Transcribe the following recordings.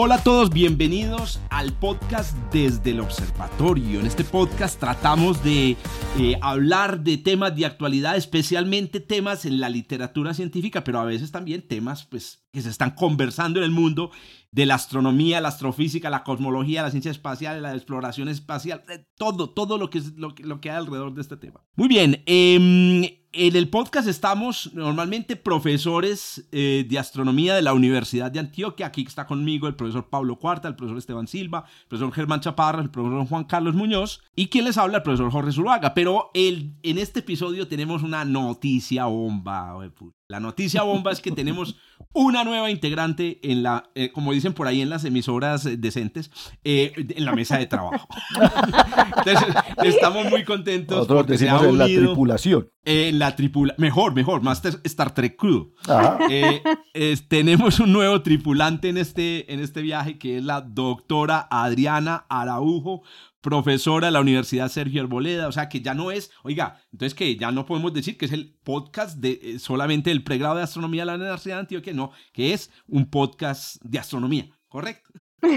Hola a todos, bienvenidos al podcast desde el observatorio. En este podcast tratamos de eh, hablar de temas de actualidad, especialmente temas en la literatura científica, pero a veces también temas pues, que se están conversando en el mundo de la astronomía, la astrofísica, la cosmología, la ciencia espacial, la exploración espacial, todo, todo lo que, lo, lo que hay alrededor de este tema. Muy bien, eh, en el podcast estamos normalmente profesores eh, de astronomía de la Universidad de Antioquia. Aquí está conmigo el profesor Pablo Cuarta, el profesor Esteban Silva, el profesor Germán Chaparra, el profesor Juan Carlos Muñoz y quien les habla, el profesor Jorge Zuluaga. Pero en este episodio tenemos una noticia bomba. La noticia bomba es que tenemos una nueva integrante en la, eh, como dicen por ahí en las emisoras decentes, eh, en la mesa de trabajo. Entonces, estamos muy contentos Nosotros porque se decimos ha en la unido tripulación. en la tripula, mejor, mejor, más Star Trek Crew. Eh, es- tenemos un nuevo tripulante en este, en este viaje que es la doctora Adriana Araujo, profesora de la Universidad Sergio Arboleda, o sea que ya no es, oiga, entonces que ya no podemos decir que es el podcast de eh, solamente el pregrado de astronomía de la Universidad de Antioquia, no, que es un podcast de astronomía, ¿correcto?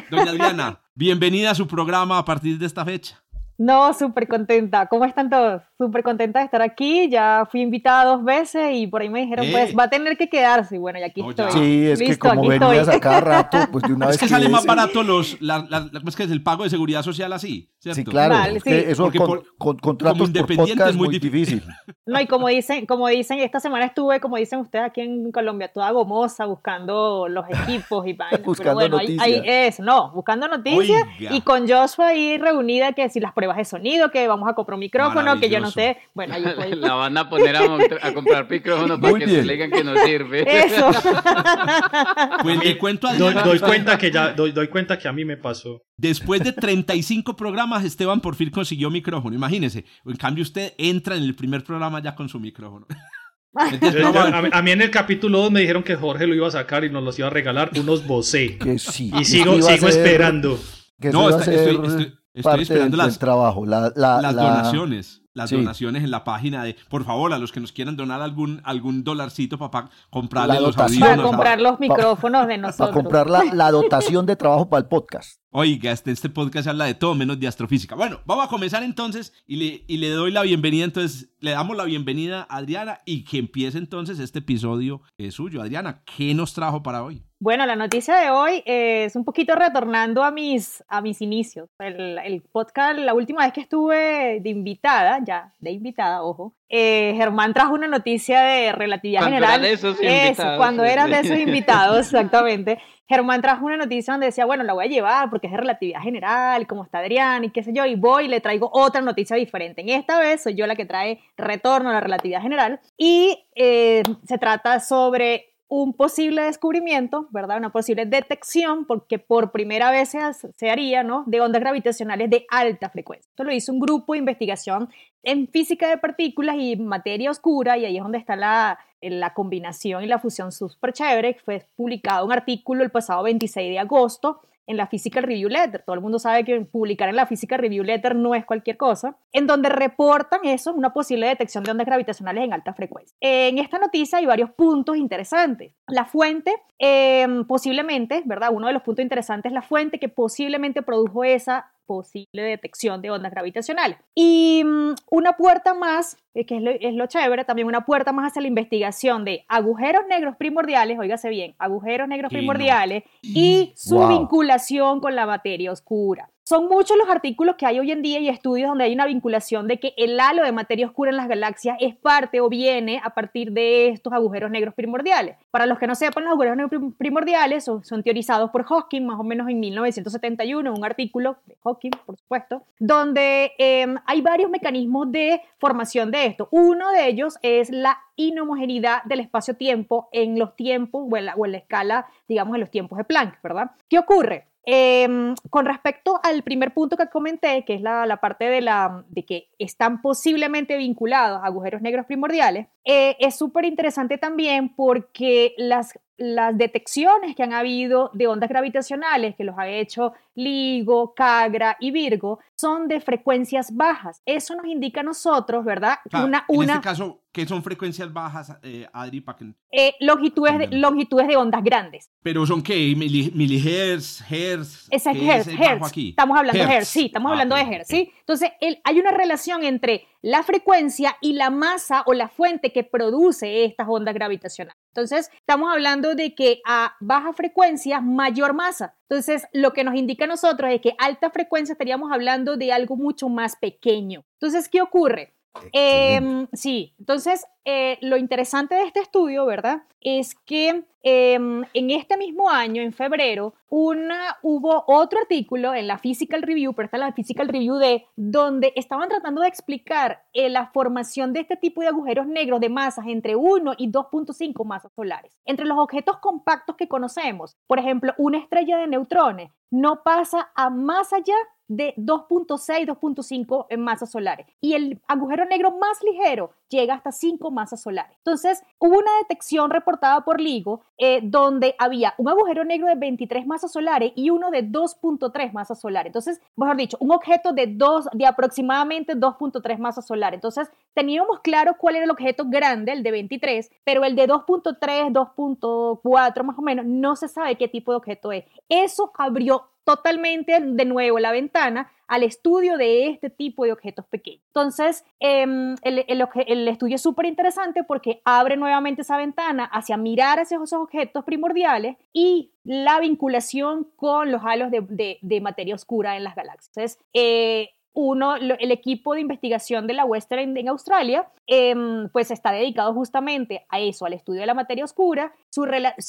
Doña Adriana, bienvenida a su programa a partir de esta fecha. No, súper contenta. ¿Cómo están todos? Súper contenta de estar aquí. Ya fui invitada dos veces y por ahí me dijeron, Eh. pues va a tener que quedarse. Y bueno, y aquí No, ya. estoy. Sí, es que Listo, como aquí venías estoy. a cada rato, pues de una vez Es que sale más es- barato los, la, la- la- ¿cómo es que es el pago de seguridad social así, ¿cierto? Sí, claro. Vale, es que sí. eso Porque con, por- con contratos como por podcast es muy muy difícil. No, y como dicen, como dicen, esta semana estuve, como dicen ustedes aquí en Colombia, toda gomosa buscando los equipos y vainas. Buscando Pero bueno, ahí, ahí noticias. es, no, buscando noticias Oiga. y con Joshua ahí reunida que si las pruebas de sonido, que vamos a comprar un micrófono, que yo no sé. Bueno, ahí estoy. La van a poner a, a comprar micrófonos para Muy que bien. se le digan que no sirve. Eso. Pues le cuento a Doy, doy cuenta que ya, doy, doy cuenta que a mí me pasó. después de 35 programas Esteban por fin consiguió micrófono, imagínese. En cambio usted entra en el primer programa ya con su micrófono. Entonces, Yo- yo- a a, mí, en el capítulo 2 me dijeron que Jorge lo iba a sacar y nos los iba a regalar unos Bose. Que sí. Y sigo, sigo ser- esperando. Que No, está- ser estoy- estoy- estoy parte esperando del, las- del trabajo. La, la- las la- donaciones. Las Sí. donaciones en la página de, por favor, a los que nos quieran donar algún, algún dolarcito para comprarle La los dotación. Para comprar los micrófonos de Para nosotros. comprar la, la dotación de trabajo para el podcast. Oiga, este, este podcast habla de todo menos de astrofísica. Bueno, vamos a comenzar entonces y le, y le doy la bienvenida, entonces le damos la bienvenida a Adriana y que empiece entonces este episodio eh, suyo. Adriana, ¿qué nos trajo para hoy? Bueno, la noticia de hoy es un poquito retornando a mis, a mis inicios. El podcast, la última vez que estuve de invitada, ya, de invitada, ojo, eh, Germán trajo una noticia de relatividad Cuando general. era de esos Eso, cuando eran de esos invitados, exactamente. Germán trajo una noticia donde decía, bueno, la voy a llevar porque es de relatividad general, como está Adrián y qué sé yo, y voy y le traigo otra noticia diferente. En esta vez soy yo la que trae retorno a la relatividad general y eh, se trata sobre un posible descubrimiento, ¿verdad? Una posible detección, porque por primera vez se, haría, ¿no? De ondas gravitacionales de alta frecuencia. Esto lo hizo un grupo de investigación en física de partículas y materia oscura, y ahí es donde está la, la combinación y la fusión súper chévere. Fue publicado un artículo el pasado 26 de agosto en la Physical Review Letter. Todo el mundo sabe que publicar en la Physical Review Letter no es cualquier cosa. En donde reportan eso, una posible detección de ondas gravitacionales en alta frecuencia. En esta noticia hay varios puntos interesantes. La fuente, eh, posiblemente, ¿verdad? Uno de los puntos interesantes es la fuente que posiblemente produjo esa posible detección de ondas gravitacionales. Y mm, una puerta más, eh, que es lo, es lo chévere, también una puerta más hacia la investigación de agujeros negros primordiales, óigase bien, agujeros negros primordiales y su Wow. vinculación con la materia oscura. Son muchos los artículos que hay hoy en día y estudios donde hay una vinculación de que el halo de materia oscura en las galaxias es parte o viene a partir de estos agujeros negros primordiales. Para los que no sepan, los agujeros negros prim- primordiales son, teorizados por Hawking más o menos en 1971, un artículo de Hawking, por supuesto, donde eh, hay varios mecanismos de formación de esto. Uno de ellos es la inhomogeneidad del espacio-tiempo en los tiempos o en, la, o en la escala, digamos, en los tiempos de Planck, ¿verdad? ¿Qué ocurre? Em, con respecto al primer punto que comenté, que es la, parte de, la, de que están posiblemente vinculados a agujeros negros primordiales, eh, es súper interesante también porque las, las detecciones que han habido de ondas gravitacionales, que los ha hecho LIGO, CAGRA y Virgo, son de frecuencias bajas. Eso nos indica a nosotros, ¿verdad? O sea, una, en una, este caso, ¿qué son frecuencias bajas, eh, Adri? Pa' que- eh, longitudes, de, longitudes de ondas grandes. Pero son qué? Mili, milihertz, hertz. Es ¿qué Hertz, bajo Hertz. aquí? Estamos hablando de Hertz. Hertz, sí, estamos Ah, hablando ok, de Hertz, ok. ¿sí? Entonces, el- hay una relación entre la frecuencia y la masa o la fuente que produce estas ondas gravitacionales. Entonces, estamos hablando de que a baja frecuencia, mayor masa. Entonces, lo que nos indica a nosotros es que alta frecuencia estaríamos hablando de algo mucho más pequeño. Entonces, ¿qué ocurre? Em, sí, entonces eh, lo interesante de este estudio, ¿verdad? Es que em, en este mismo año, en febrero, hubo otro artículo en la Physical Review, pero está en la Physical Review D, donde estaban tratando de explicar eh, la formación de este tipo de agujeros negros de masas entre 1 y 2.5 masas solares. Entre los objetos compactos que conocemos, por ejemplo, una estrella de neutrones no pasa a más allá de 2.6, 2.5 en masas solares. Y el agujero negro más ligero llega hasta 5 masas solares. Entonces, hubo una detección reportada por LIGO eh, donde había un agujero negro de 23 masas solares y uno de 2.3 masas solares. Entonces, mejor dicho, un objeto de, dos, de aproximadamente 2.3 masas solares. Entonces, teníamos claro cuál era el objeto grande, el de 23, pero el de 2.3, 2.4 más o menos, no se sabe qué tipo de objeto es. Eso abrió totalmente de nuevo la ventana al estudio de este tipo de objetos pequeños. Entonces, em, el, el estudio es súper interesante porque abre nuevamente esa ventana hacia mirar hacia esos objetos primordiales y la vinculación con los halos de, de- de materia oscura en las galaxias. Entonces, eh, uno, el equipo de investigación de la Western en Australia, em, pues está dedicado justamente a eso, al estudio de la materia oscura, su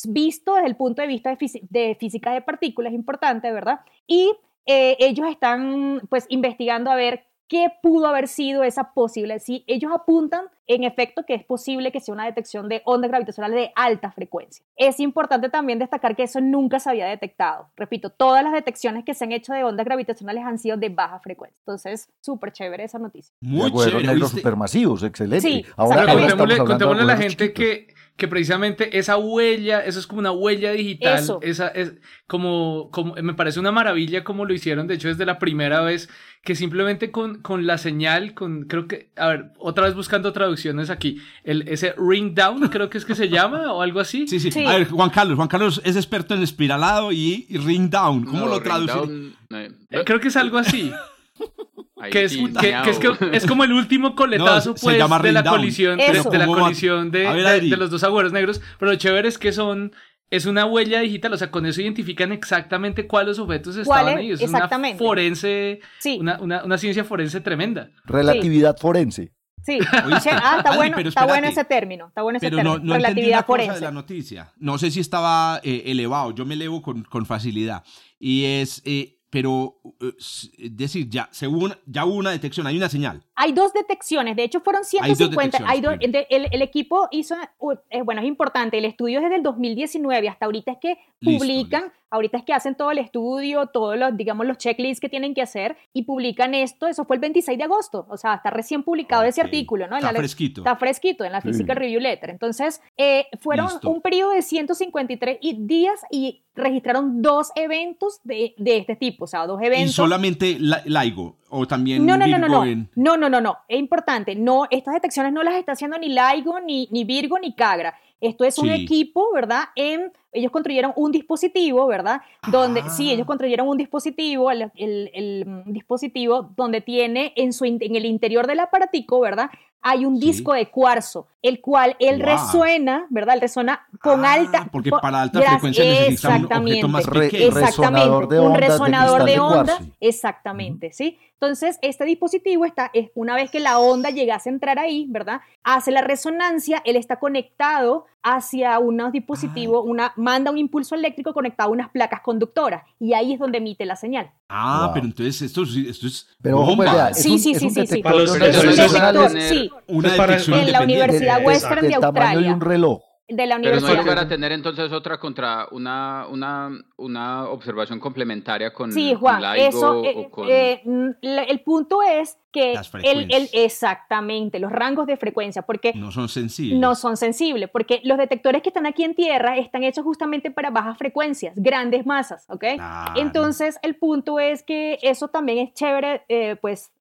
visto desde el punto de vista de física de partículas, importante, ¿verdad? Y eh, ellos están pues investigando a ver qué pudo haber sido esa posible. Si ellos apuntan en efecto que es posible que sea una detección de ondas gravitacionales de alta frecuencia. Es importante también destacar que eso nunca se había detectado. Repito, todas las detecciones que se han hecho de ondas gravitacionales han sido de baja frecuencia. Entonces, súper chévere esa noticia. Muy chévere, negros ¿viste? supermasivos, excelente. Sí, ahora, contémosle, contémosle a la gente chiquitos. que, que precisamente esa huella, eso es como una huella digital, Eso. esa es como, como me parece una maravilla como lo hicieron, de hecho desde la primera vez que simplemente con, con la señal, con creo que, a ver, otra vez buscando traducciones aquí, el, ese ring down creo que es que se llama o algo así. Sí, sí, Sí. A ver, Juan Carlos. Juan Carlos es experto en espiralado y, y ring down. ¿Cómo No, lo ring traducen? down, no, Eh, Creo que es algo así. que es, que, que es, que es como el último coletazo No, pues, de la down. colisión de, la colisión de, ver, de- los dos agujeros negros pero lo chévere es que son es una huella digital o sea con eso identifican exactamente cuáles objetos estaban ahí es una Exactamente. forense Sí, una, una, una ciencia forense tremenda Relatividad forense. Sí. Oíste, Ah, está Adri, bueno, está bueno ese término. Está bueno ese Pero término. no, no relatividad una cosa forense. de la noticia. No sé si estaba eh, elevado. Yo me elevo con, con facilidad. Y es, eh, pero, eh, es decir, ya, según, ya hubo una detección, hay una señal. Hay dos detecciones, de hecho fueron Hay dos 150. Hay dos- detecciones, de- el, el equipo hizo, uh, eh, bueno, es importante, el estudio es desde el 2019, hasta ahorita es que Listo, publican, ahorita es que hacen todo el estudio, todos los, digamos, los checklists que tienen que hacer y publican esto, eso fue el 26 de agosto, o sea, está recién publicado ese artículo, ¿no? En Está la- fresquito. Está fresquito en la Sí. Physical Review Letter. Entonces, eh, fueron Listo. un periodo de 153 y- días y registraron dos eventos de, de este tipo, o sea, dos Y eventos. solamente la- LIGO, o también No, no, no, no, no. en- No, no, no, no. Es importante. No, estas detecciones no las está haciendo ni LIGO, ni, ni Virgo, ni Cagra. Esto es un Sí. equipo, ¿verdad? En, ellos construyeron un dispositivo, ¿verdad? Donde, sí, Ah. ellos construyeron un dispositivo, el, el- el, mm, dispositivo donde tiene en, su, en el interior del aparatico, ¿verdad? Hay un Sí. disco de cuarzo, el cual él Wow. resuena, ¿verdad? Él resuena con Ah, alta. Porque po- para alta frecuencia necesita un objeto más Re- pequeño. Resonador Exactamente, de un resonador de de onda, exactamente, ¿sí? Entonces, este dispositivo está, es, una vez que la onda llegase a entrar ahí, ¿verdad? Hace la resonancia, él está conectado hacia unos dispositivos, una, manda un impulso eléctrico conectado a unas placas conductoras, y ahí es donde emite la señal. Ah, Wow. pero entonces esto, sí- esto es Pero pues, bomba. Sí, un, sí, es sí, un sí, sí. Para los de es gravitacionales detector, sí, una Pues para- detección en la. Universidad Western de del tamaño de Australia. un reloj. De la Pero no hay universidad. lugar a tener entonces otra contra una, una, una observación complementaria con Sí, Juan, con LIGO eso, eh, o con... eh, mm, el punto es que Las el, exactamente, los rangos de frecuencia, porque No son sensibles. no son sensibles, porque los detectores que están aquí en Tierra están hechos justamente para bajas frecuencias, grandes masas, ¿ok? Claro. Entonces, el punto es que eso también es chévere, eh, pues,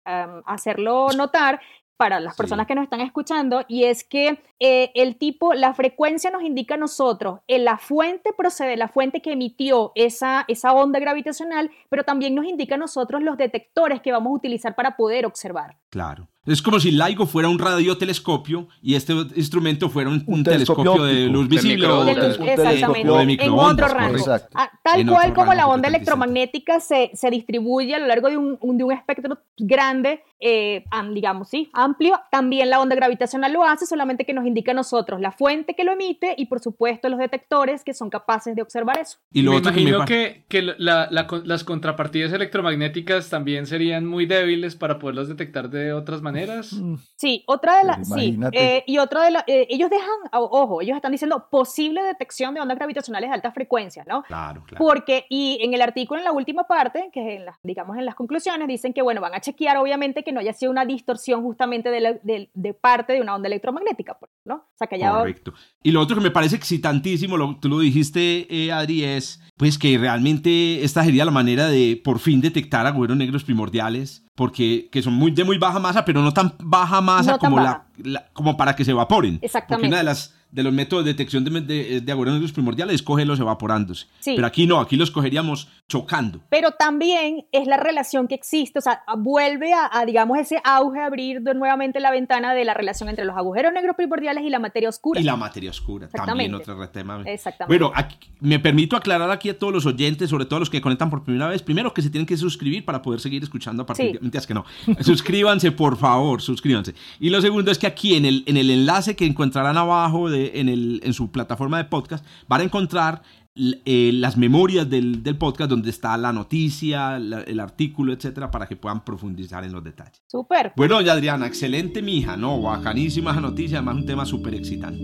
hacerlo notar para las Sí. personas que nos están escuchando, y es que eh, el tipo, la frecuencia nos indica a nosotros, eh, la fuente procede, la fuente que emitió esa, esa onda gravitacional, pero también nos indica a nosotros los detectores que vamos a utilizar para poder observar. Claro. Es como si LIGO fuera un radiotelescopio y este instrumento fuera un, Un un telescopio, telescopio de luz De visible o. De luz, telescopio un telescopio exactamente, de en microondas, otro rango. Ah, tal En cual otro como la onda electromagnética se, se distribuye a lo largo de un, un- de un espectro grande, eh, am- digamos, sí, amplio, también la onda gravitacional lo hace, solamente que nos indica a nosotros la fuente que lo emite y por supuesto los detectores que son capaces de observar eso. Y lo me otro que me imagino par- que, que la- la las contrapartidas electromagnéticas también serían muy débiles para poderlas detectar de otras maneras. Mm, Sí, otra de las, Pues sí, imagínate. eh, y otra de las, ellos dejan, ojo, ellos están diciendo posible detección de ondas gravitacionales de alta frecuencia, ¿no? Claro, claro. Porque, y en el artículo, en la última parte, que es en las, digamos en las conclusiones, dicen que, bueno, van a chequear obviamente que no haya sido una distorsión justamente de, la- de- de parte de una onda electromagnética, pues, ¿no? O sea, que haya... Correcto. Y lo otro que me parece excitantísimo, lo, tú lo dijiste, eh, Adri, es pues que realmente esta sería la manera de por fin detectar agujeros negros primordiales, porque que son muy, de muy baja masa, pero no tan baja masa No tan como, baja. La, la- como para que se evaporen. Porque Exactamente. una de las de los métodos de detección de, de, de agujeros negros primordiales es cogerlos evaporándose. Sí. Pero aquí no, aquí los cogeríamos chocando. Pero también es la relación que existe, o sea, vuelve a, a, digamos, ese auge, a abrir nuevamente la ventana de la relación entre los agujeros negros primordiales y la materia oscura. Y la materia oscura, también Exactamente. otro tema. Exactamente. Bueno, aquí- me permito aclarar aquí a todos los oyentes, sobre todo los que conectan por primera vez, primero que se tienen que suscribir para poder seguir escuchando a partir Sí. de... Mentiras que no. suscríbanse, por favor, suscríbanse. Y lo segundo es que aquí en el, en el enlace que encontrarán abajo de, en, el, en su plataforma de podcast, van a encontrar eh, las memorias del, del podcast donde está la noticia, la- el artículo, etcétera, para que puedan profundizar en los detalles. Súper. Bueno, doña Adriana, excelente mija, ¿no? Bacanísima esa noticia, además un tema súper excitante.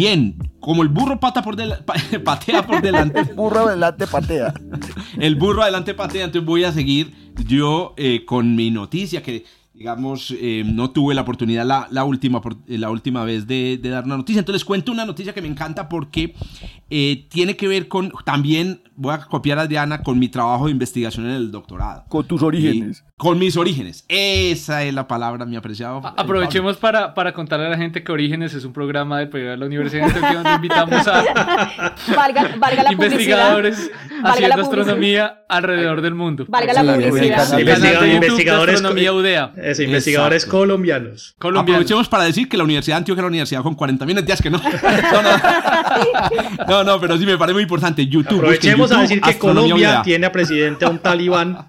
Bien, como el burro pata por del- patea por delante, Burro adelante patea. el burro adelante patea, entonces voy a seguir yo eh, con mi noticia que digamos eh, no tuve la oportunidad la, la última, eh, la última vez de, de dar una noticia, entonces les cuento una noticia que me encanta porque eh, tiene que ver con, también voy a copiar a Adriana con mi trabajo de investigación en el doctorado. Con tus orígenes. Y con mis orígenes, esa es la palabra, mi apreciado. A- eh, Aprovechemos para, para contarle a la gente que Orígenes es un programa del periódico de la Universidad de Antioquia donde invitamos a Valga, valga la investigadores Valga haciendo la astronomía alrededor del mundo. Valga la publicidad. investigadores- Astronomía UDEA. Eso, investigadores colombianos. Colombianos. Aprovechemos para decir que la Universidad de Antioquia es la universidad con 40 mil días que no. No, no. no, no, pero sí me parece muy importante. YouTube. Aprovechemos a decir que Colombia tiene a presidente a un talibán.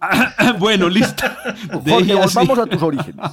bueno, listo. Jorge, volvamos a tus orígenes.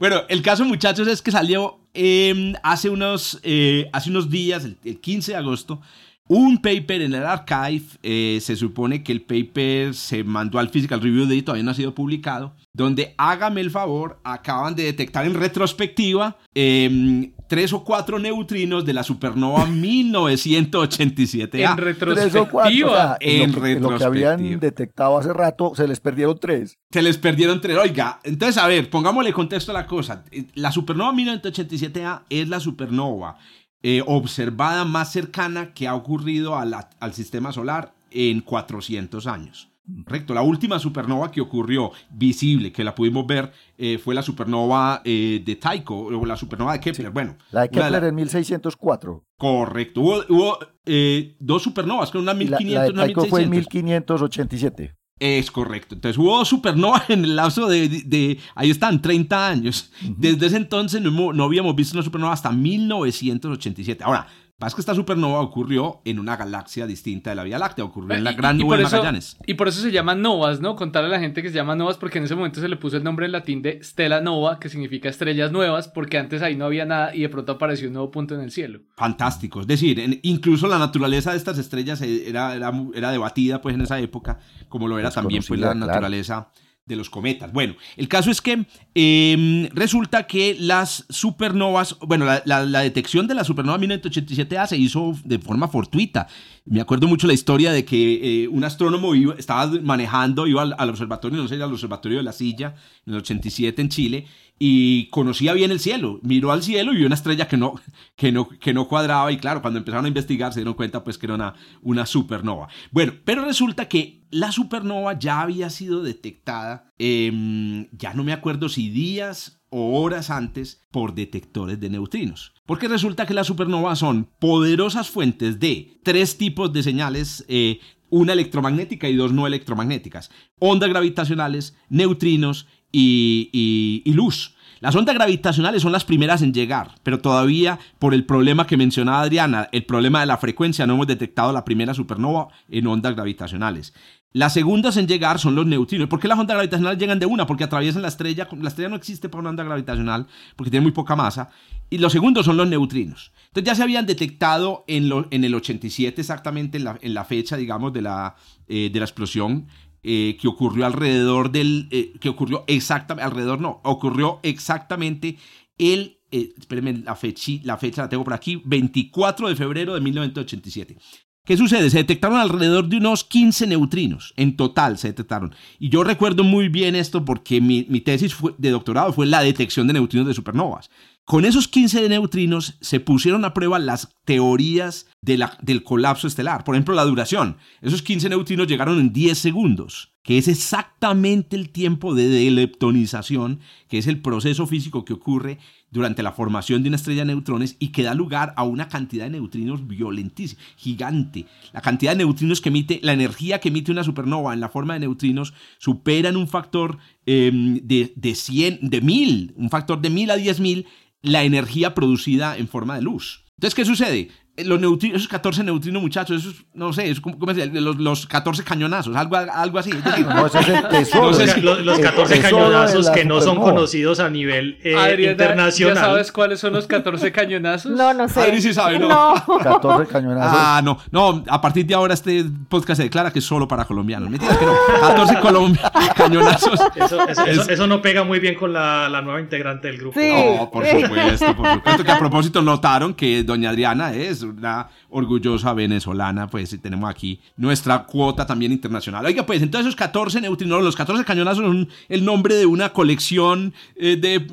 Bueno, el caso, muchachos, es que salió eh, hace, unos, eh, hace unos días, el, el 15 de agosto, un paper en el archive. eh, se supone que el paper se mandó al Physical Review Day, todavía no ha sido publicado. Donde, hágame el favor, acaban de detectar en retrospectiva eh, tres o cuatro neutrinos de la supernova 1987A. En Tres o cuatro. o sea, retrospectiva. en, En lo que, en lo que habían retrospectiva. detectado hace rato, se les perdieron tres. Se les perdieron tres. Oiga, entonces, a ver, pongámosle contexto a la cosa. La supernova 1987A es la supernova eh, observada más cercana que ha ocurrido a la- al sistema solar en 400 años. Correcto. La última supernova que ocurrió visible, que la pudimos ver, eh, fue la supernova eh, de Tycho, o la supernova de Kepler. Bueno, La de de Kepler la- en 1604. correcto. Hubo, hubo, eh, dos supernovas, que una Y la, la 1500 de y una Tycho fue en 1600. 1587. Es correcto. Entonces hubo supernovas en el lapso de, de- de- ahí están, 30 años. Desde ese entonces no, no habíamos visto una supernova hasta 1987. Ahora, Pasa que esta supernova ocurrió en una galaxia distinta de la Vía Láctea, ocurrió en la Y- Gran y Nube por de eso- Magallanes. Y por eso se llaman novas, ¿no? Contarle a la gente que se llama novas porque en ese momento se le puso el nombre en latín de Stella Nova, que significa estrellas nuevas, porque antes ahí no había nada y de pronto apareció un nuevo punto en el cielo. Fantástico. Es decir, en- incluso la naturaleza de estas estrellas eh, era, era, debatida pues en esa época, como lo era también pues la claro. naturaleza de los cometas. Bueno, el caso es que eh, resulta que las supernovas, bueno, la, la- la detección de la supernova 1987A se hizo de forma fortuita. Me acuerdo mucho la historia de que eh, un astrónomo iba- estaba manejando, iba al, al observatorio, no sé, al observatorio de la Silla, en el 87 en Chile, y conocía bien el cielo. Miró al cielo y vio una estrella que no, que no, que no cuadraba. Y claro, cuando empezaron a investigar se dieron cuenta pues que era una, una supernova. Bueno, pero resulta que la supernova ya había sido detectada, em, ya no me acuerdo si días o horas antes, por detectores de neutrinos. Porque resulta que las supernovas son poderosas fuentes de tres tipos de señales. eh, una electromagnética y dos no electromagnéticas. Ondas gravitacionales, neutrinos y, y- luz. Las ondas gravitacionales son las primeras en llegar, pero todavía por el problema que mencionaba Adriana, el problema de la frecuencia, no hemos detectado la primera supernova en ondas gravitacionales. Las segundas en llegar son los neutrinos. ¿Por qué las ondas gravitacionales llegan de una? Porque atraviesan la estrella. La estrella no existe por una onda gravitacional porque tiene muy poca masa. Y los segundos son los neutrinos. Entonces ya se habían detectado en, lo- en el 87 exactamente, en la, en la fecha, digamos, de la, eh, de la explosión eh, que ocurrió alrededor del... eh, que ocurrió exactamente... Alrededor no, ocurrió exactamente el... eh, espérenme, la, fechi- la fecha la tengo por aquí, 24 de febrero de 1987. ¿Qué sucede? Se detectaron alrededor de unos 15 neutrinos. En total se detectaron. Y yo recuerdo muy bien esto porque mi, mi tesis fue- de doctorado fue la detección de neutrinos de supernovas. Con esos 15 de neutrinos se pusieron a prueba las teorías de del colapso estelar. Por ejemplo, la duración. Esos 15 neutrinos llegaron en 10 segundos, que es exactamente el tiempo de deleptonización, que es el proceso físico que ocurre durante la formación de una estrella de neutrones y que da lugar a una cantidad de neutrinos violentísima, gigante. La cantidad de neutrinos que emite, la energía que emite una supernova en la forma de neutrinos supera en un factor eh, de, de 100, de 1000, un factor de 1000 a 10000 la energía producida en forma de luz. Entonces, ¿qué sucede? Eh, Los neutrinos, esos 14 neutrinos, muchachos, esos, no sé, es como, ¿cómo se los, los 14 cañonazos, algo, algo así. Es decir, No, ese es el tesoro. No sé Los, los- los el 14 tesoro de cañonazos que no son conocidos a nivel eh, Adriana, internacional. ¿ya sabes cuáles son los 14 cañonazos? No, no sé. Adri sí sabe, ¿no? No. 14 cañonazos. Ah, no, no, a partir de ahora este podcast se declara que es solo para colombianos. Mentiras que no. 14 colom- cañonazos. Eso, eso- Es- eso- eso no pega muy bien con la, la nueva integrante del grupo. Sí. No, por supuesto, por supuesto. Que a propósito notaron que doña Adriana es una orgullosa venezolana, pues tenemos aquí nuestra cuota también internacional. Oiga, pues entonces esos 14 neutrinos, los 14 cañonazos son el nombre de una colección eh, de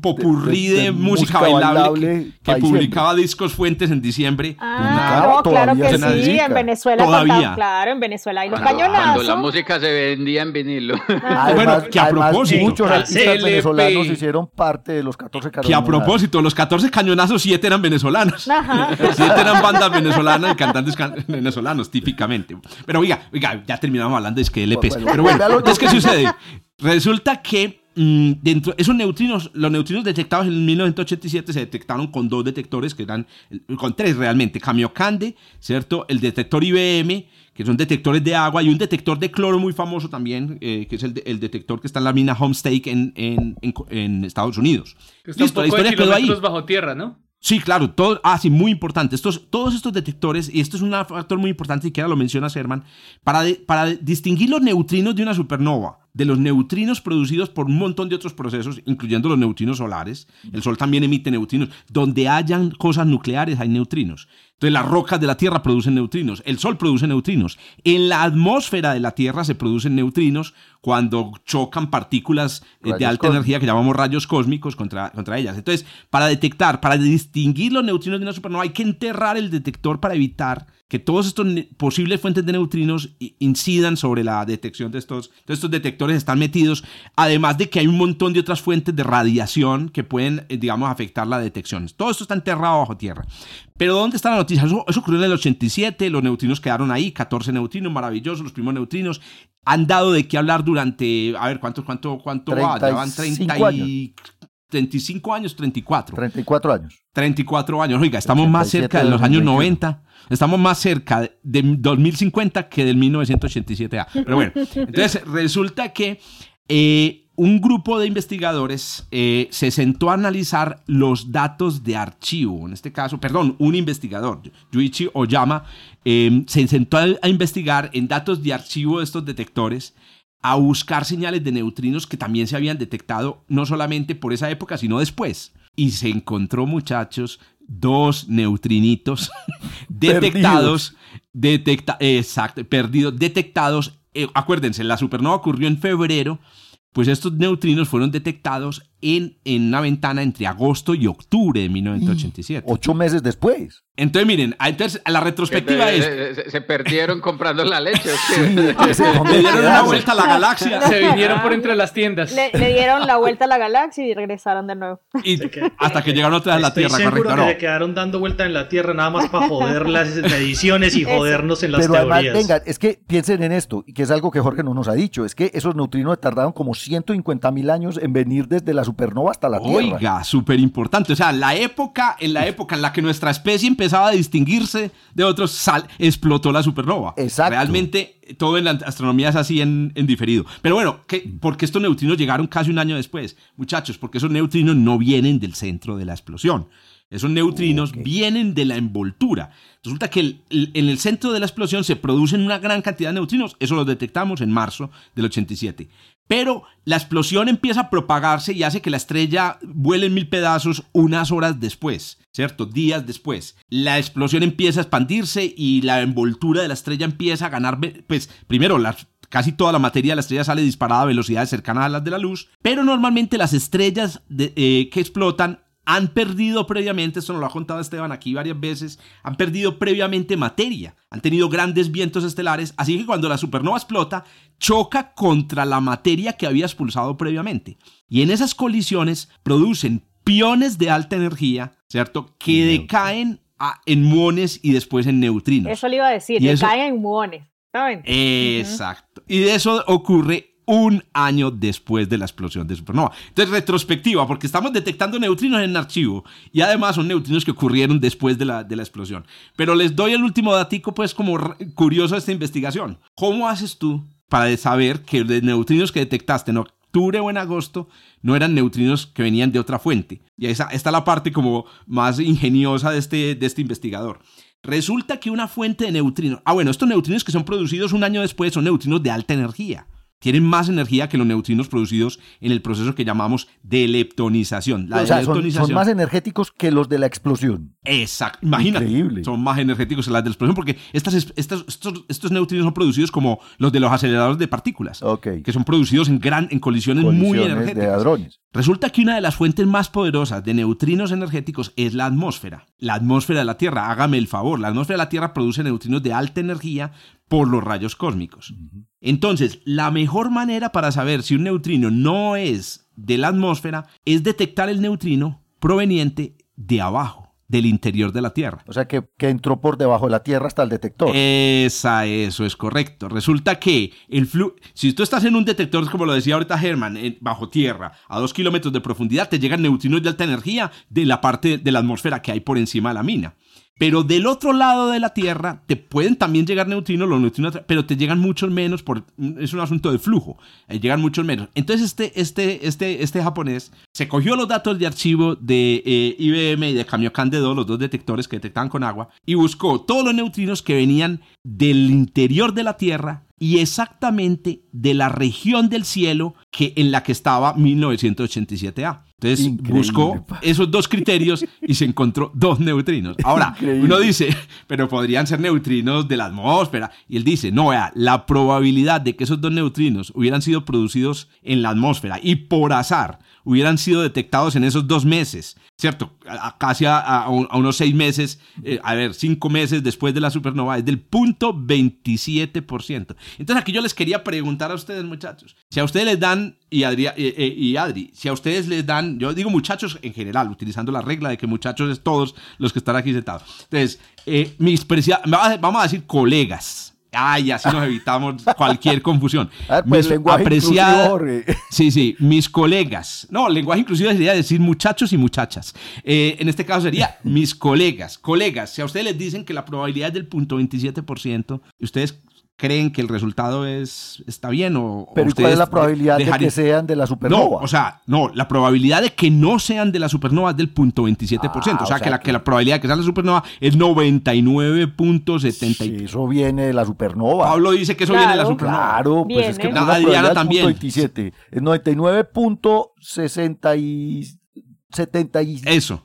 popurrí De- de, de- de música, música bailable, bailable que, que publicaba Discos Fuentes en diciembre. Ah, Publicaba, no, claro que sí. En Venezuela Todavía. contaba- claro, en Venezuela hay los Cuando, cuando cañonazos. la música se vendía en vinilo. Además, Bueno, que a además, propósito, muchos ah, artistas CLP. venezolanos hicieron parte de los 14 Que a cañonazos. propósito, los 14 cañonazos, 7 eran venezolanos. Ajá. Eran bandas venezolanas y cantantes can- venezolanos, típicamente. Pero oiga, oiga, ya terminamos hablando, es que LPs. Bueno, Pero bueno, entonces, ¿qué sucede? Resulta que mm, dentro, esos neutrinos, los neutrinos detectados en 1987 se detectaron con dos detectores que eran, con tres realmente, Kamiokande, ¿cierto? El detector IBM, que son detectores de agua, y un detector de cloro muy famoso también, eh, que es el, de- el detector que está en la mina Homestake en, en, en- en Estados Unidos. Que está Listo, un la poco de historia quedó ahí. kilómetros bajo tierra, ¿no? Sí, claro, todo, ah, sí, muy importante. Estos, todos estos detectores, y esto es un factor muy importante, y que ahora lo menciona Sherman, para, para distinguir los neutrinos de una supernova de los neutrinos producidos por un montón de otros procesos, incluyendo los neutrinos solares. El Sol también emite neutrinos. Donde hayan cosas nucleares hay neutrinos. Entonces las rocas de la Tierra producen neutrinos, el Sol produce neutrinos. En la atmósfera de la Tierra se producen neutrinos cuando chocan partículas eh, de alta cósmicos. energía que llamamos rayos cósmicos contra, contra ellas. Entonces, para detectar, para distinguir los neutrinos de una supernova, hay que enterrar el detector para evitar que todos estos posibles fuentes de neutrinos incidan sobre la detección de estos, estos detectores están metidos, además de que hay un montón de otras fuentes de radiación que pueden, eh, digamos, afectar la detección. Todo esto está enterrado bajo tierra. Pero ¿dónde está la noticia? Eso, eso ocurrió en el 87, los neutrinos quedaron ahí, 14 neutrinos, maravillosos, los primeros neutrinos. Han dado de qué hablar durante, a ver, ¿cuánto, cuánto, cuánto va? Ya van 30 35 y 35 años, 34. 34 años. 34 años. Oiga, estamos más 87 cerca de los años 2021. 90. Estamos más cerca de 2050 que del 1987A. Pero bueno, entonces resulta que eh, un grupo de investigadores eh, se sentó a analizar los datos de archivo. En este caso, perdón, un investigador, Yuichi Oyama, eh, se sentó a, a investigar en datos de archivo de estos detectores a buscar señales de neutrinos que también se habían detectado no solamente por esa época, sino después. Y se encontró, muchachos, dos neutrinitos detectados, detecta, exacto, perdidos, detectados. eh, acuérdense, la supernova ocurrió en febrero, pues estos neutrinos fueron detectados en, en una ventana entre agosto y octubre de 1987. Ocho meses después. Entonces, miren, entonces, la retrospectiva Eh, es... Se, se perdieron comprando la leche. ¿o Sí, ¿dónde dieron una vuelta a la galaxia. Se vinieron por entre las tiendas. Le, le dieron la vuelta a la galaxia y regresaron de nuevo. Y Se hasta que llegaron otra vez a la Estoy Tierra, seguro correcto. que No. se quedaron dando vuelta en la Tierra nada más para joder las mediciones y jodernos en las Pero además, teorías. venga, es que piensen en esto, y que es algo que Jorge no nos ha dicho, es que esos neutrinos tardaron como 150 mil años en venir desde la supernova hasta la Tierra. Oiga, súper importante. O sea, la época, en la época en la que nuestra especie empezaba a distinguirse de otros, sal- explotó la supernova. Exacto. Realmente todo en la astronomía es así en, en diferido. Pero bueno, ¿qué, ¿por qué estos neutrinos llegaron casi un año después? Muchachos, porque esos neutrinos no vienen del centro de la explosión. Esos neutrinos vienen de la envoltura. Resulta que el- el- en el centro de la explosión se producen una gran cantidad de neutrinos. Eso lo detectamos en marzo del 87. Pero la explosión empieza a propagarse y hace que la estrella vuele en mil pedazos unas horas después, ¿cierto? Días después. La explosión empieza a expandirse y la envoltura de la estrella empieza a ganar, pues primero las casi toda la materia de la estrella sale disparada a velocidades cercanas a las de la luz, pero normalmente las estrellas de- eh, que explotan han perdido previamente, esto nos lo ha contado Esteban aquí varias veces, han perdido previamente materia, han tenido grandes vientos estelares, así que cuando la supernova explota, choca contra la materia que había expulsado previamente. Y en esas colisiones producen piones de alta energía, ¿cierto? Que decaen a- en muones y después en neutrinos. Eso le iba a decir, Y que eso- caen en muones. ¿Saben? Exacto. Y de eso ocurre un año después de la explosión de supernova. Entonces, retrospectiva, porque estamos detectando neutrinos en el archivo y además son neutrinos que ocurrieron después de la, de la explosión. Pero les doy el último datico, pues, como curioso de esta investigación. ¿Cómo haces tú para saber que los neutrinos que detectaste en octubre o en agosto no eran neutrinos que venían de otra fuente? Y esa está la parte como más ingeniosa de este, de este investigador. Resulta que una fuente de neutrinos. Ah, bueno, estos neutrinos que son producidos un año después son neutrinos de alta energía. Tienen más energía que los neutrinos producidos en el proceso que llamamos de leptonización. La o sea, son, más energéticos que los de la explosión. Exacto. Imagínate. Increíble. Son más energéticos que las de la explosión porque estas, es- estas- estos, estos neutrinos son producidos como los de los aceleradores de partículas. Ok. Que son producidos en, gran, en colisiones, muy Colisiones de energéticas. hadrones. Resulta que una de las fuentes más poderosas de neutrinos energéticos es la atmósfera. La atmósfera de la Tierra, hágame el favor, la atmósfera de la Tierra produce neutrinos de alta energía por los rayos cósmicos. Entonces, la mejor manera para saber si un neutrino no es de la atmósfera es detectar el neutrino proveniente de abajo, del interior de la Tierra. O sea, que, que entró por debajo de la Tierra hasta el detector. Esa, eso es correcto. Resulta que el flu si tú estás en un detector, como lo decía ahorita Herman, bajo tierra, a dos kilómetros de profundidad, te llegan neutrinos de alta energía de la parte de la atmósfera que hay por encima de la mina. Pero del otro lado de la Tierra te pueden también llegar neutrinos, los neutrinos, pero te llegan muchos menos, por, es un asunto de flujo, eh, llegan muchos menos. Entonces este, este, este, este japonés se cogió los datos de archivo de eh, IBM y de Kamiokan D2, los dos detectores que detectaban con agua, y buscó todos los neutrinos que venían del interior de la Tierra y exactamente de la región del cielo que, en la que estaba 1987A. Entonces Increíble, buscó esos dos criterios y se encontró dos neutrinos. Ahora, Increíble. uno dice, pero podrían ser neutrinos de la atmósfera. Y él dice, no, vea, la probabilidad de que esos dos neutrinos hubieran sido producidos en la atmósfera y por azar hubieran sido detectados en esos dos meses, ¿cierto? A- casi a, a un- a unos seis meses, eh, a ver, cinco meses después de la supernova, es del punto 27%. Entonces aquí yo les quería preguntar a ustedes, muchachos, si a ustedes les dan, y, Adri, eh, eh, y Adri, si a ustedes les dan, yo digo muchachos en general, utilizando la regla de que muchachos es todos los que están aquí sentados. Entonces, mis vamos a decir colegas, Ay, así nos evitamos cualquier confusión. Ver, pues, Mis lenguaje apreciada- inclusivo. Sí, sí, mis colegas. No, lenguaje inclusivo sería decir muchachos y muchachas. Eh, en este caso sería mis colegas. Colegas, si a ustedes les dicen que la probabilidad es del punto 27%, ¿y ustedes creen que el resultado es está bien o o Pero ¿y cuál ustedes es la probabilidad de que sean de la no, supernova? o sea, no, la probabilidad de que no sean de la supernova es del punto 27%. Ah, o sea, o sea que, la, que- que la probabilidad de que sea la supernova es 99.70. Si eso viene de la supernova. Pablo dice que eso viene de la supernova. Claro, pues es que Viene. No, Adriana probabilidad del también. punto 27. Es 99.60 y 78%. Eso.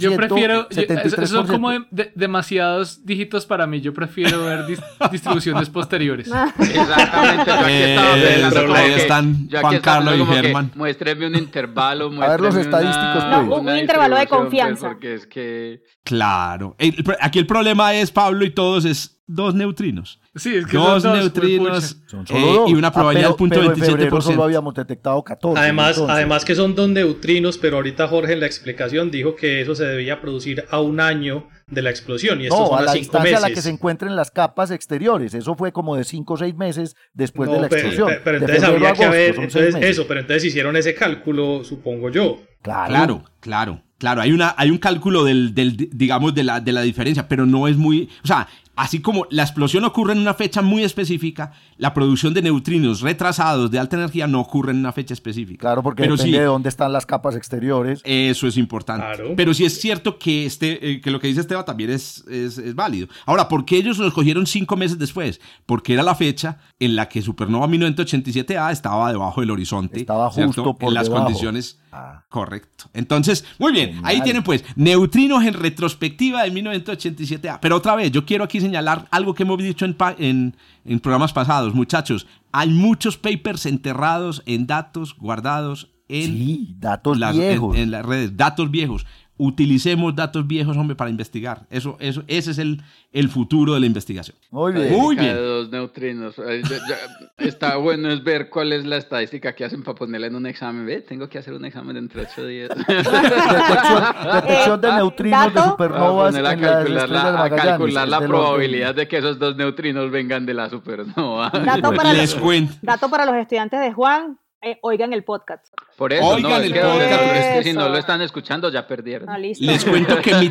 Yo prefiero, yo- 73%. esos son como de- de- demasiados dígitos para mí. Yo prefiero ver dis- distribuciones posteriores. Exactamente. Yo aquí estaba Eh, pensando que- están aquí Juan Carlos y Germán. Muéstreme un intervalo. A ver los estadísticos, una- pues. No, un intervalo de pues, confianza. porque es que... Claro. El- aquí el problema es, Pablo y todos, es dos neutrinos. Sí, es que Dos son dos, neutrinos Son solo eh, dos. y una Ah, probabilidad pero- del punto pero en febrero 27%. solo habíamos detectado 14. Además, entonces. además que son dos neutrinos, pero ahorita Jorge en la explicación dijo que eso se debía producir a un año de la explosión y estos No, son a la cinco distancia a la que meses. se encuentren las capas exteriores. Eso fue como de 5 o 6 meses después No, de la pero, explosión. pero- pero entonces habría que agosto, haber son seis entonces meses. eso, pero entonces hicieron ese cálculo, supongo yo. Claro. Claro, claro, claro. Hay, una, hay un cálculo del, del, digamos, de la, de la diferencia, pero no es muy. O sea, así como la explosión ocurre en una fecha muy específica, la producción de neutrinos retrasados de alta energía no ocurre en una fecha específica. Claro, porque pero depende sí, de dónde están las capas exteriores. Eso es importante. Claro. Pero sí es cierto que, este, eh, que lo que dice Esteban también es, es, es válido. Ahora, ¿por qué ellos los cogieron cinco meses después? Porque era la fecha en la que Supernova 1987A estaba debajo del horizonte. Estaba ¿cierto? justo por En las debajo. condiciones Ah. Correcto. Entonces, muy bien, ahí tienen pues neutrinos en retrospectiva de 1987A. Pero otra vez, yo quiero aquí señalar algo que hemos dicho en, pa- en, en programas pasados. Muchachos, hay muchos papers enterrados en datos guardados en, Sí, datos las, viejos. en, en las redes. Datos viejos. Utilicemos datos viejos, hombre, para investigar. Eso, eso, ese es el, el futuro de la investigación. Muy bien. Muy bien. de dos neutrinos. Está bueno es ver cuál es la estadística que hacen para ponerla en un examen. Ve, tengo que hacer un examen dentro de ocho días. detección, detección de Eh, neutrinos de dato. supernovas a a calcular de la, a calcular la de los- probabilidad de que esos dos neutrinos vengan de la supernova. Para, los, dato para los estudiantes de Juan, eh, oigan el podcast. Por eso, Oigan no, es el que, podcast. es que si no lo están escuchando ya perdieron. Ah, listo. Les cuento que mi,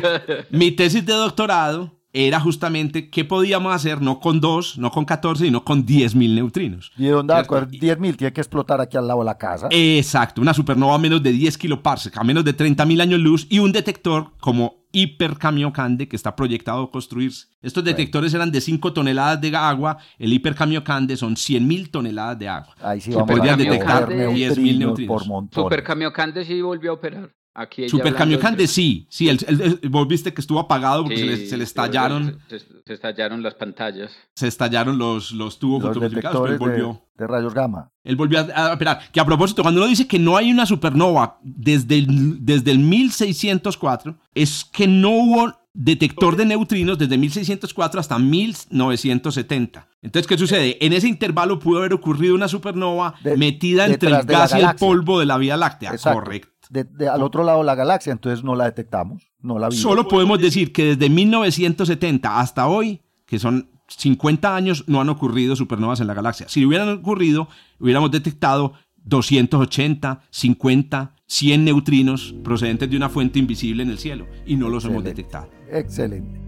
mi tesis de doctorado era justamente qué podíamos hacer no con 2, no con 14, sino con 10.000 neutrinos. ¿Y de dónde va a ¿Cierto? coger 10.000? Tiene que explotar aquí al lado de la casa. Exacto, una supernova a menos de 10 kiloparsec, a menos de 30.000 años luz y un detector como Hiper Kamiokande que está proyectado a construirse. Estos detectores eran de 5 toneladas de agua, el Hiper Kamiokande son 100.000 toneladas de agua. Ahí sí que vamos podrían a detectar coger 10.000 neutrinos neutrinos. por montón. Super Kamiokande sí volvió a operar. Aquí ella Super hablando Kamiokande entre- sí, sí, el, el- el- vos viste que estuvo apagado porque se, le, se estallaron, Se, se- se estallaron las pantallas. se estallaron los, los tubos Los fotovoltaicos, pero él detectores de, volvió. de rayos gamma. Él volvió a, a operar. Que a propósito, cuando uno dice que no hay una supernova desde el, desde el 1604, es que no hubo detector de neutrinos desde 1604 hasta 1970. Entonces, ¿qué sucede? En ese intervalo pudo haber ocurrido una supernova De- metida entre el gas y el polvo de la Vía Láctea. Exacto. Correcto. De- de- al otro lado de la galaxia, entonces no la detectamos. No la vimos. Solo podemos decir que desde 1970 hasta hoy, que son 50 años, no han ocurrido supernovas en la galaxia. Si hubieran ocurrido, hubiéramos detectado 280, 50, 100 neutrinos procedentes de una fuente invisible en el cielo y no los hemos detectado. Excelente.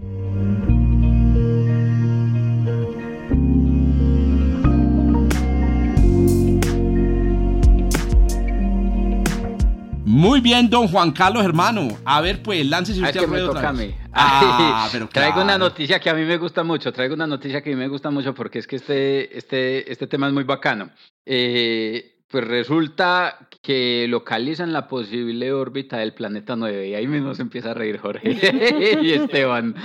Muy bien, don Juan Carlos, hermano. A ver, pues, láncese usted me ruedo toca otra a vez. Ah, pero Traigo una claro. noticia que a mí me gusta mucho. Traigo una noticia que a mí me gusta mucho porque es que este, este, este tema es muy bacano. Eh, pues resulta que localizan la posible órbita del planeta 9 y ahí mismo se empieza a reír Jorge y Esteban.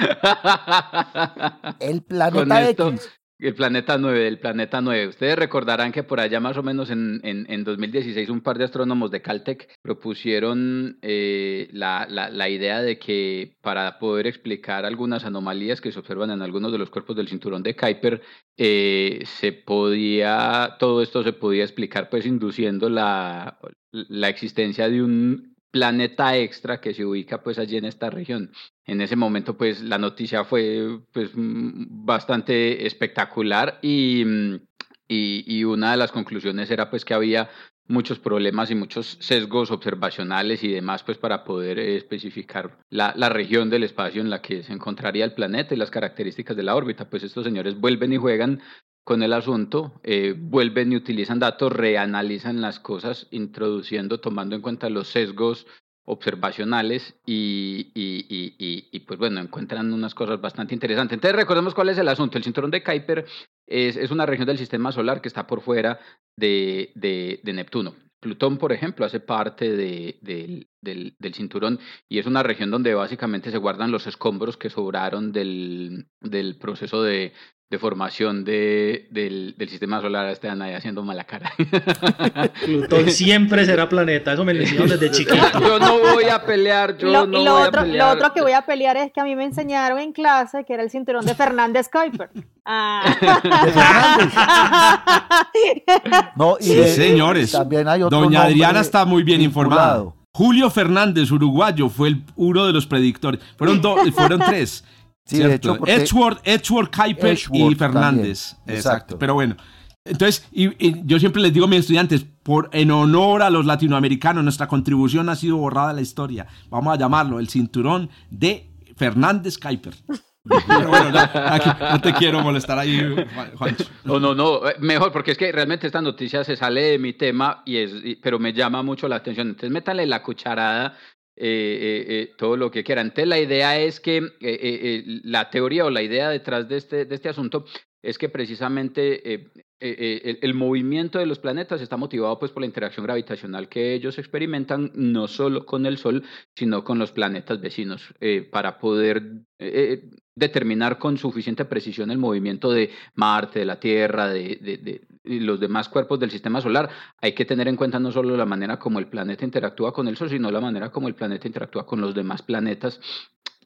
El Con planeta esto, X. el planeta 9, el planeta 9. Ustedes recordarán que por allá más o menos en, en, en 2016 un par de astrónomos de Caltech propusieron eh, la, la, la idea de que para poder explicar algunas anomalías que se observan en algunos de los cuerpos del cinturón de Kuiper, eh, se podía, todo esto se podía explicar pues induciendo la, la existencia de un planeta extra que se ubica pues allí en esta región. En ese momento pues la noticia fue pues bastante espectacular y, y, y una de las conclusiones era pues que había muchos problemas y muchos sesgos observacionales y demás, pues para poder eh, especificar la, la, región del espacio en la que se encontraría el planeta y las características de la órbita. Pues estos señores vuelven y juegan con el asunto, eh, vuelven y utilizan datos, reanalizan las cosas, introduciendo, tomando en cuenta los sesgos observacionales y, y, y, y, pues bueno, encuentran unas cosas bastante interesantes. Entonces recordemos cuál es el asunto. El cinturón de Kuiper es, una región del sistema solar que está por fuera de, de, de Neptuno. Plutón, por ejemplo, hace parte de, del, del, cinturón y es una región donde básicamente se guardan los escombros que sobraron del, del proceso de, de formación de, del, del, sistema solar están ahí haciendo mala cara. Plutón siempre será planeta, eso me lo enseñaron desde chiquito. Yo no voy a pelear, yo lo, no y lo voy otro, a pelear. Lo otro que voy a pelear es que a mí me enseñaron en clase que era el cinturón de Fernández Kuiper. Ah. no, y sí, de- señores. También hay otro Doña Adriana está muy bien informada. Julio Fernández, uruguayo, fue el, uno de los predictores. Fueron, dos, fueron tres. Sí, de Edgeworth, Edgeworth Kuiper y Fernández. Exacto. exacto. Pero bueno. Entonces, y, y yo siempre les digo a mis estudiantes, por, en honor a los latinoamericanos, nuestra contribución ha sido borrada de la historia. Vamos a llamarlo el cinturón de Fernández Kuiper. Aquí no te quiero molestar ahí, Juan- Juancho. No, no, no, eh, mejor, porque es que realmente esta noticia se sale de mi tema, y es, pero me llama mucho la atención. Entonces, métale la cucharada, eh, eh, todo lo que quieran. Entonces, la idea es que la teoría o la idea detrás de este, de este asunto es que precisamente eh, eh, el, movimiento de los planetas está motivado pues, por la interacción gravitacional que ellos experimentan, no solo con el Sol, sino con los planetas vecinos, eh, para poder determinar con suficiente precisión el movimiento de Marte, de la Tierra, de, los demás cuerpos del sistema solar. Hay que tener en cuenta no solo la manera como el planeta interactúa con el Sol, sino la manera como el planeta interactúa con los demás planetas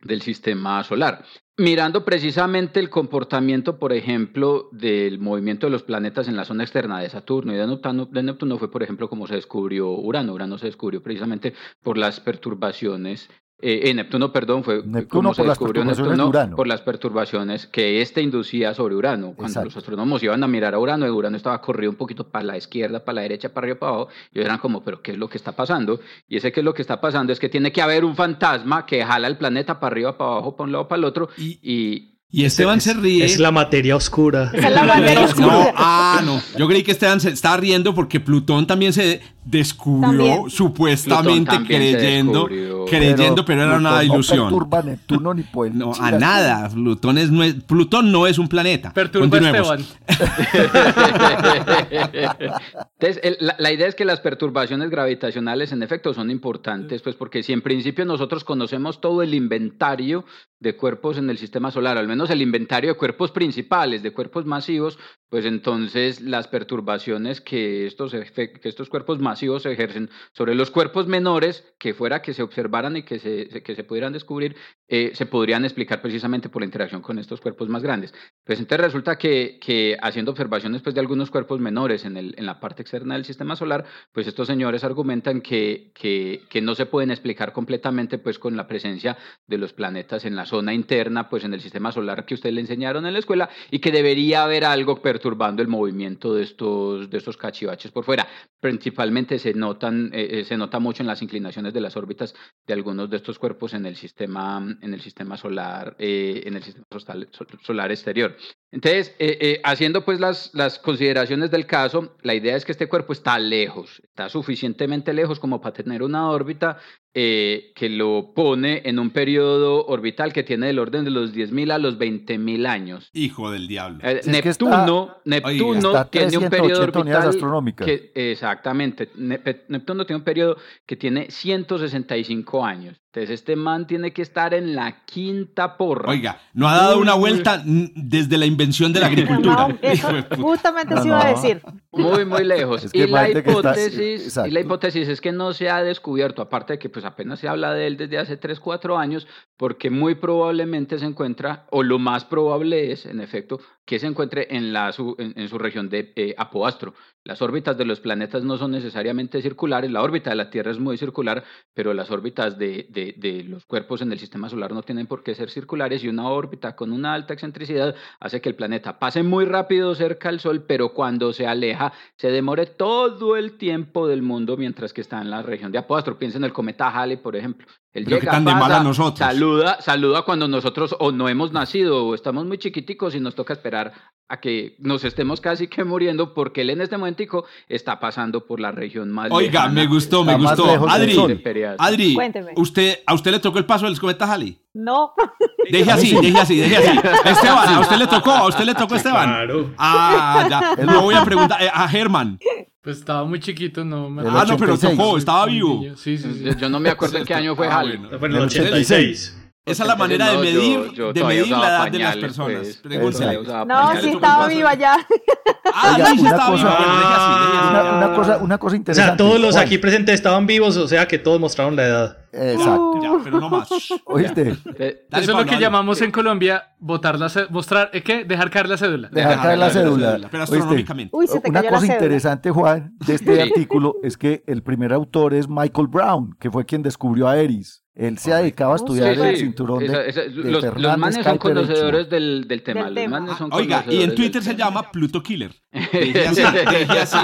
del sistema solar. Mirando precisamente el comportamiento, por ejemplo, del movimiento de los planetas en la zona externa de Saturno y de Neptuno, de Neptuno fue, por ejemplo, como se descubrió Urano. Urano se descubrió precisamente por las perturbaciones eh, eh, Neptuno, perdón, fue Neptuno como se por las descubrió de Neptuno Urano. por las perturbaciones que éste inducía sobre Urano. Cuando Exacto. los astrónomos iban a mirar a Urano, Urano estaba corrido un poquito para la izquierda, para la derecha, para arriba, para abajo, y eran como, pero ¿qué es lo que está pasando? Y ese qué es lo que está pasando es que tiene que haber un fantasma que jala el planeta para arriba, para abajo, para un lado, para el otro, Y- y Y Esteban se ríe. Es la materia oscura. Es la materia No, oscura. ah, no. Yo creí que Esteban se estaba riendo porque Plutón también se descubrió, También. supuestamente creyendo, descubrió. creyendo, pero, era una ilusión. No perturba a Neptuno ni el No, a nada. Plutón, es, no es- Plutón no es un planeta. Perturba. Esteban. Entonces, el- la, la idea es que las perturbaciones gravitacionales, en efecto, son importantes, pues porque si en principio nosotros conocemos todo el inventario de cuerpos en el sistema solar, al menos el inventario de cuerpos principales, de cuerpos masivos, pues entonces las perturbaciones que estos, que estos cuerpos masivos ejercen sobre los cuerpos menores, que fuera que se observaran y que se, se- que se pudieran descubrir, eh, se podrían explicar precisamente por la interacción con estos cuerpos más grandes. Pues entonces resulta que, que haciendo observaciones pues, de algunos cuerpos menores en, el, en la parte externa del sistema solar, pues estos señores argumentan que, que, que no se pueden explicar completamente pues, con la presencia de los planetas en la zona interna, pues en el sistema solar que ustedes le enseñaron en la escuela, y que debería haber algo perturbando el movimiento de estos, de estos cachivaches por fuera. Principalmente se, notan, eh, eh, se nota mucho en las inclinaciones de las órbitas de algunos de estos cuerpos en el sistema, en el sistema solar, eh, en el sistema solar, exterior. Entonces, haciendo pues las, las consideraciones del caso, la idea es que este cuerpo está lejos, está suficientemente lejos como para tener una órbita eh, que lo pone en un periodo orbital que tiene del orden de los 10.000 a los 20.000 años. Hijo del diablo. Eh, Si es que está- Neptuno, tiene un periodo 380 unidades orbital astronómicas. que, exactamente. Nep- Neptuno tiene un periodo que tiene 165 años. Entonces, este man tiene que estar en la quinta porra. Oiga, no ha dado una vuelta desde la invención de la agricultura. No, eso justamente No, se iba a decir. Muy, muy lejos. Es que y, la está- hipótesis, y la hipótesis es que no se ha descubierto, aparte de que pues apenas se habla de él desde hace 3, 4 años, porque muy probablemente se encuentra, o lo más probable es, en efecto, que se encuentre en, la, su, en, en su región de eh, Apoastro, Las órbitas de los planetas no son necesariamente circulares, la órbita de la Tierra es muy circular, pero las órbitas de, de, de los cuerpos en el sistema solar no tienen por qué ser circulares y una órbita con una alta excentricidad hace que el planeta pase muy rápido cerca al Sol, pero cuando se aleja se demore todo el tiempo del mundo mientras que está en la región de Apóstol. Piensen en el cometa Halley, por ejemplo. Él Pero qué llega, tan de pasa, mala nosotros. Saluda, saluda cuando nosotros o no hemos nacido o estamos muy chiquiticos y nos toca esperar a que nos estemos casi que muriendo porque él en este momentico está pasando por la región más Oiga, lejana me gustó, me gustó. Adri, de. Adri, Cuénteme. usted, ¿a usted le tocó el paso del cometa Halley? No. Deje así, deje así, deje así. Esteban, ¿a usted le tocó? ¿A usted le tocó, Esteban? Claro. Ah, ya. No voy a preguntar eh, a Germán. Pues estaba muy chiquito, no me El Ah, no, pero 86. tocó, estaba vivo. Sí, sí, sí. Yo, no me acuerdo en qué año fue Ah, Halley. bueno. Fue en el En el 86. Esa es la manera de no, medir, yo de medir la edad de las personas. pues. No, sí estaba viva ya. Ah, Oiga, sí, una estaba cosa- así. Una, una cosa, una cosa O interesante. sea, todos los Juan, aquí presentes estaban vivos, o sea que todos mostraron la edad. Exacto. Ya, pero no más. ¿Oíste? Eh, Dale, Eso es lo que dale. llamamos en Colombia votar la mostrar, ¿eh, ¿qué? Dejar caer la cédula. Dejar Dejar caer la caer la cédula. cédula, pero astronómicamente. Uy, se te Una cosa interesante, Juan, de este Sí. artículo es que el primer autor es Michael Brown, que fue quien descubrió a Eris. Él se ha dedicado a Oh, estudiar el cinturón de, Esa- esa- de los, los manes son conocedores del, del tema. Del los tema. manes son Oiga, y en Twitter se tema. llama Pluto Killer. Deje así, deje así.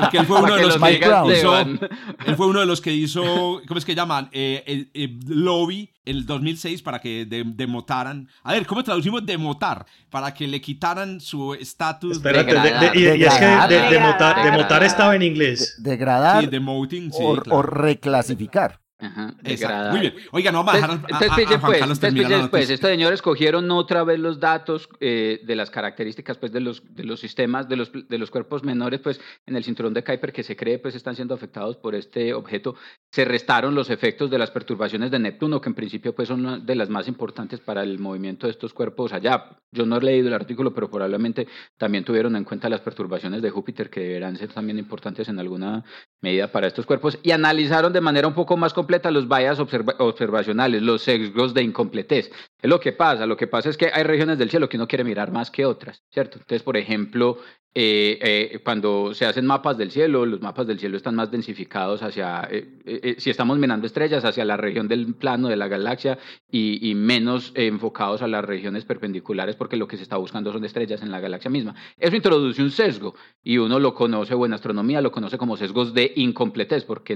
Porque él fue uno de que los lo que hizo, él fue uno de los que hizo, ¿cómo es que llaman? Eh, el, el lobby en el 2006 para que de- demotaran. A ver, ¿cómo traducimos demotar? Para que le quitaran su estatus Espérate, de- de- Degradar. y, y es que de, Degradar. de, motar, de Degradar. motar estaba en inglés. degradar sí, demoting, sí, o, claro. o reclasificar. Ajá, Exacto. Muy bien. Oiga, no vamos a dejar a, Entonces, a- a- entonces, a Juan pues, Carlos terminar pues, pues, noticia. estos señores cogieron otra vez los datos eh, de las características pues, de, los, de los sistemas, de los, de los cuerpos menores pues, en el cinturón de Kuiper que se cree pues, están siendo afectados por este objeto. Se restaron los efectos de las perturbaciones de Neptuno, que en principio pues, son de las más importantes para el movimiento de estos cuerpos allá. Yo no he leído el artículo, pero probablemente también tuvieron en cuenta las perturbaciones de Júpiter, que deberán ser también importantes en alguna medida para estos cuerpos, y analizaron de manera un poco más completa los observa- observacionales, los sesgos de incompletez. Es lo que pasa, lo que pasa es que hay regiones del cielo que uno quiere mirar más que otras, ¿cierto? Entonces, por ejemplo, eh, eh, cuando se hacen mapas del cielo, los mapas del cielo están más densificados hacia, eh, eh, eh, si estamos mirando estrellas, hacia la región del plano de la galaxia y, y menos enfocados a las regiones perpendiculares porque lo que se está buscando son estrellas en la galaxia misma. Eso introduce un sesgo y uno lo conoce, o en astronomía lo conoce como sesgos de incompletez porque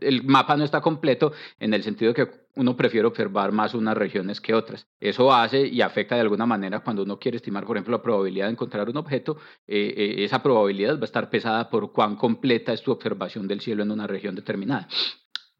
el mapa no está completo en el sentido que uno prefiere observar más unas regiones que otras. Eso hace y afecta de alguna manera cuando uno quiere estimar, por ejemplo, la probabilidad de encontrar un objeto, eh, eh, esa probabilidad va a estar pesada por cuán completa es tu observación del cielo en una región determinada.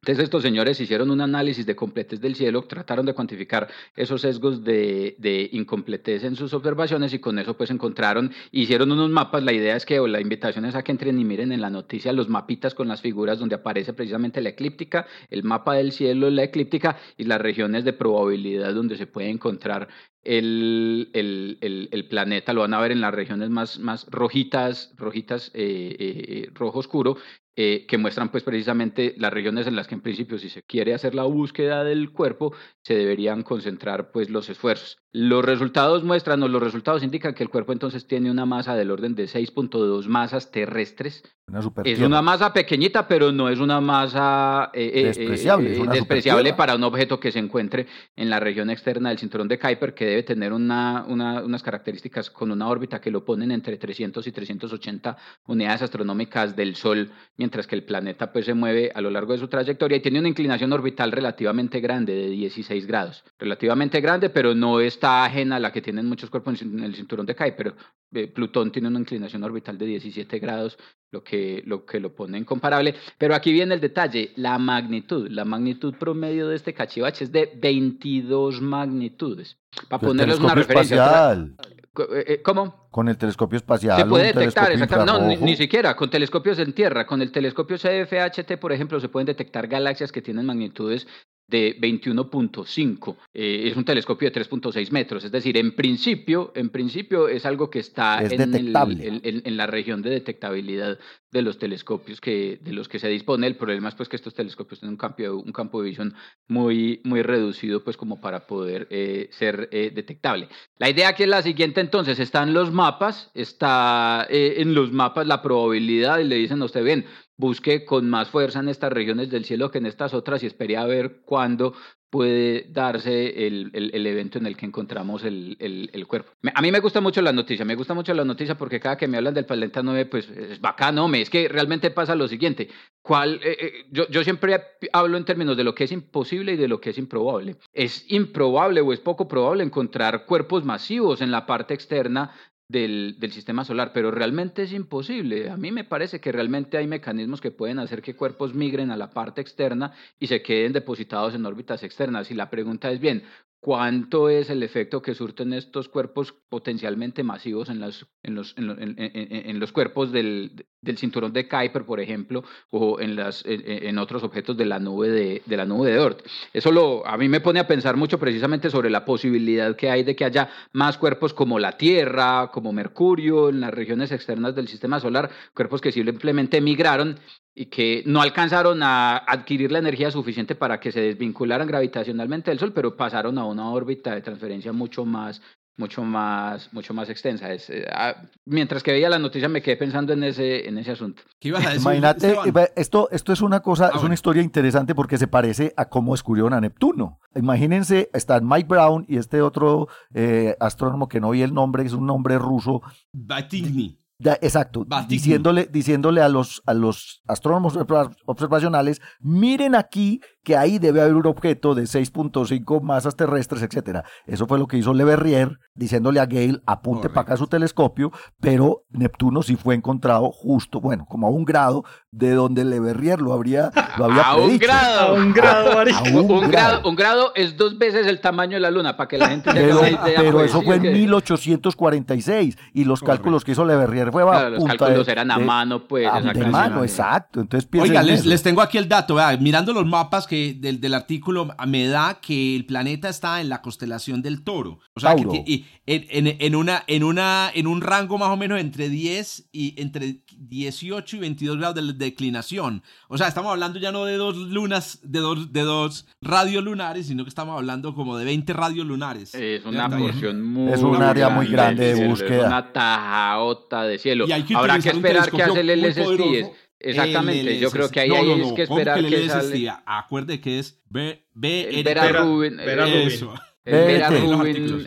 Entonces estos señores hicieron un análisis de completez del cielo, trataron de cuantificar esos sesgos de, de incompletez en sus observaciones y con eso pues encontraron, hicieron unos mapas, la idea es que, o la invitación es a que entren y miren en la noticia los mapitas con las figuras donde aparece precisamente la eclíptica, el mapa del cielo, la eclíptica y las regiones de probabilidad donde se puede encontrar el, el, el, el planeta, lo van a ver en las regiones más, más rojitas, rojitas, eh, eh, rojo oscuro, eh, que muestran pues precisamente las regiones en las que en principio si se quiere hacer la búsqueda del cuerpo se deberían concentrar pues los esfuerzos. Los resultados muestran o los resultados indican que el cuerpo entonces tiene una masa del orden de 6.2 masas terrestres. Una Es una masa pequeñita, pero no es una masa eh, eh, Despreciable, eh, es una despreciable para un objeto que se encuentre en la región externa del cinturón de Kuiper, que debe tener una, una- unas características con una órbita que lo ponen entre 300 y 380 unidades astronómicas del Sol, mientras que el planeta pues se mueve a lo largo de su trayectoria y tiene una inclinación orbital relativamente grande, de 16 grados. Relativamente grande, pero no está ajena a la que tienen muchos cuerpos en el cinturón de Kuiper. Eh, Plutón tiene una inclinación orbital de 17 grados, lo que, lo que lo pone incomparable. Pero aquí viene el detalle, la magnitud. La magnitud promedio de este cachivache es de 22 magnitudes. Para El ponerles una referencia. espacial. eh, eh, ¿Cómo? Con el telescopio espacial. Se puede detectar, exactamente. No, ni, ni siquiera con telescopios en tierra. Con el telescopio CFHT, por ejemplo, se pueden detectar galaxias que tienen magnitudes de 21.5. Eh, es un telescopio de 3.6 metros, es decir, en principio, en principio es algo que está Es en, el- en- la región de detectabilidad de los telescopios que, de los que se dispone. El problema es pues que estos telescopios tienen un campo, de- un campo de visión muy, muy reducido pues como para poder eh, ser eh, detectable. La idea aquí es la siguiente entonces, están los mapas, está eh, en los mapas la probabilidad y le dicen a usted, bien, busque con más fuerza en estas regiones del cielo que en estas otras y espere a ver cuándo puede darse el, el- evento en el que encontramos el, el- cuerpo. A mí me gusta mucho la noticia, me gusta mucho la noticia porque cada que me hablan del planeta 9, pues es bacano, me, es que realmente pasa lo siguiente, ¿cuál, eh, eh, yo, yo siempre hablo en términos de lo que es imposible y de lo que es improbable. Es improbable o es poco probable encontrar cuerpos masivos en la parte externa del, del sistema solar, pero realmente es imposible. A mí me parece que realmente hay mecanismos que pueden hacer que cuerpos migren a la parte externa y se queden depositados en órbitas externas. Y la pregunta es bien, ¿cuánto es el efecto que surten estos cuerpos potencialmente masivos en, las, en, los, en, en- en- los cuerpos del, del cinturón de Kuiper, por ejemplo, o en, las, en otros objetos de la nube de, de la nube de Oort? Eso lo, a mí me pone a pensar mucho precisamente sobre la posibilidad que hay de que haya más cuerpos como la Tierra, como Mercurio, en las regiones externas del sistema solar, cuerpos que simplemente migraron y que no alcanzaron a adquirir la energía suficiente para que se desvincularan gravitacionalmente del Sol, pero pasaron a una órbita de transferencia mucho más mucho más mucho más extensa es, eh, ah, mientras que veía la noticia me quedé pensando en ese en ese asunto ¿Qué ibas a decir? Imagínate, esto, esto es una cosa, es bueno. una historia interesante porque se parece a cómo descubrieron a Neptuno. Imagínense, están Mike Brown y este otro eh, astrónomo que no vi el nombre, es un nombre ruso, Batigny. Da- exacto, diciéndole, diciéndole a los, a los astrónomos observa- observacionales, miren aquí que ahí debe haber un objeto de 6.5 masas terrestres, etcétera. Eso fue lo que hizo Le Verrier, diciéndole a Gale, apunte para acá su telescopio, pero Neptuno sí fue encontrado justo, bueno, como a un grado de donde Le Verrier lo habría, lo había a un grado A un grado, a un, grado. grado. un grado es dos veces el tamaño de la luna para que la gente se Pero, una idea pero pues, eso sí, fue en que- 1846 y los Correcto. cálculos que hizo Le Verrier fue a Claro, los cálculos de- eran a de- mano pues a- de mano, exacto. Entonces Oiga, en les, les tengo aquí el dato. mirando los mapas que del, del artículo, me da que el planeta está en la constelación del Toro. O sea, que Tauro. en, en- en una, en, una, en un rango más o menos entre 10 y entre 18 y 22 grados de declinación. O sea, estamos hablando ya no de dos lunas, de dos, de dos radiolunares, sino que estamos hablando como de 20 radiolunares. Es una porción muy Es un área muy grande de cielo, búsqueda. Es una tajaota de cielo. Y hay que Habrá que esperar que hace el poderoso. Exactamente, yo creo que ahí, No, no, no, que ¿cómo esperar que LSST? sale. Acuerde que es B, B, El R- Vera Vera- Rubin. Eso. BRT. Los Rubin. Rubin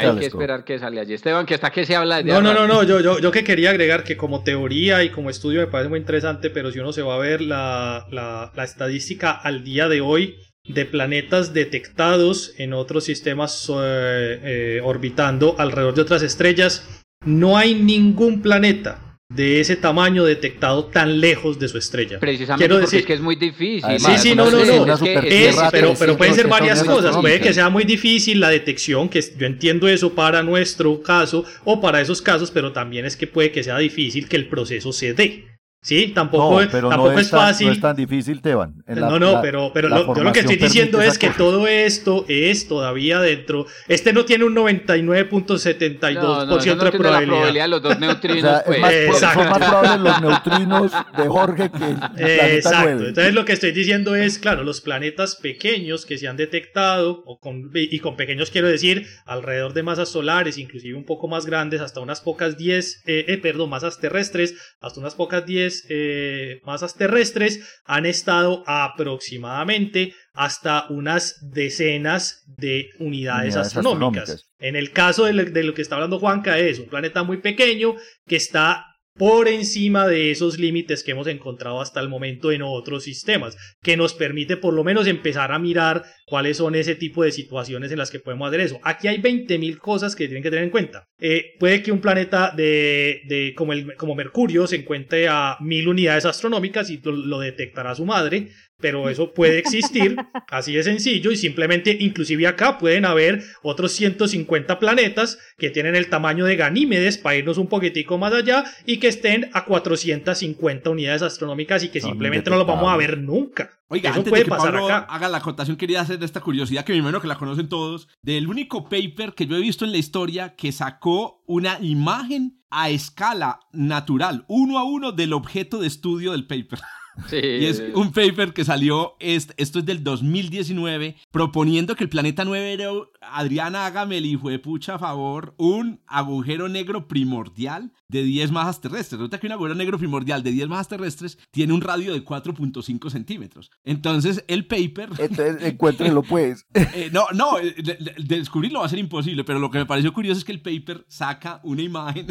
hay que esperar que sale allí. Esteban, que hasta que se habla de No, no, no, no, yo, yo, yo que quería agregar que como teoría y como estudio me parece muy interesante, pero si uno se va a ver la, la, la estadística al día de hoy de planetas detectados en otros sistemas eh, eh, orbitando alrededor de otras estrellas, no hay ningún planeta de ese tamaño detectado tan lejos de su estrella. Precisamente Quiero porque decir- es que es muy difícil. Además, Sí, sí, no, no, no, es pero, pero 300, pueden ser varias 800 cosas. Puede que sea muy difícil la detección, que yo entiendo eso para nuestro caso o para esos casos, pero también es que puede que sea difícil que el proceso se dé. ¿Sí? Tampoco, No, pero tampoco no es, es, tan, fácil. no es tan difícil, Teban. La- no, no, la- pero, pero la lo- yo lo que estoy diciendo es que todo esto es todavía dentro. Este no tiene un 99.72% No, no, de no tiene la probabilidad. probabilidad de los dos O neutrinos, sea, es pues. más- Exacto. son más probables los neutrinos de Jorge que el planeta Exacto. 9. Entonces lo que estoy diciendo es, claro, los planetas pequeños que se han detectado, o con, y con pequeños quiero decir alrededor de masas solares, inclusive un poco más grandes, hasta unas pocas 10, eh, eh, perdón, masas terrestres, hasta unas pocas 10 eh, masas terrestres, han estado aproximadamente hasta unas decenas de unidades, Unidades astronómicas. astronómicas. En el caso de lo, de lo que está hablando Juanca es un planeta muy pequeño que está por encima de esos límites que hemos encontrado hasta el momento en otros sistemas, que nos permite por lo menos empezar a mirar cuáles son ese tipo de situaciones en las que podemos hacer eso. Aquí hay 20.000 cosas que tienen que tener en cuenta. Eh, puede que un planeta de, de como, el, como Mercurio se encuentre a 1000 unidades astronómicas y lo detectará su madre, pero eso puede existir, así de sencillo, y simplemente, inclusive acá pueden haber otros 150 planetas que tienen el tamaño de Ganímedes, para irnos un poquitico más allá, y que estén a 450 unidades astronómicas y que simplemente no los vamos a ver nunca. Oiga, eso antes puede de que pasar Pablo acá. haga la acotación, quería hacer esta curiosidad que me imagino que la conocen todos, del único paper que yo he visto en la historia que sacó una imagen a escala natural, uno a uno, del objeto de estudio del paper. Sí, Y es un paper que salió, est- esto es del 2019, proponiendo que el planeta 9 era, Adriana, hágame el hijo de pucha favor, un agujero negro primordial de 10 masas terrestres. Resulta que un agujero negro primordial de 10 masas terrestres tiene un radio de 4.5 centímetros. Entonces, el paper... Entonces, encuéntrenlo pues. Eh, no, no, eh, de- de descubrirlo va a ser imposible, pero lo que me pareció curioso es que el paper saca una imagen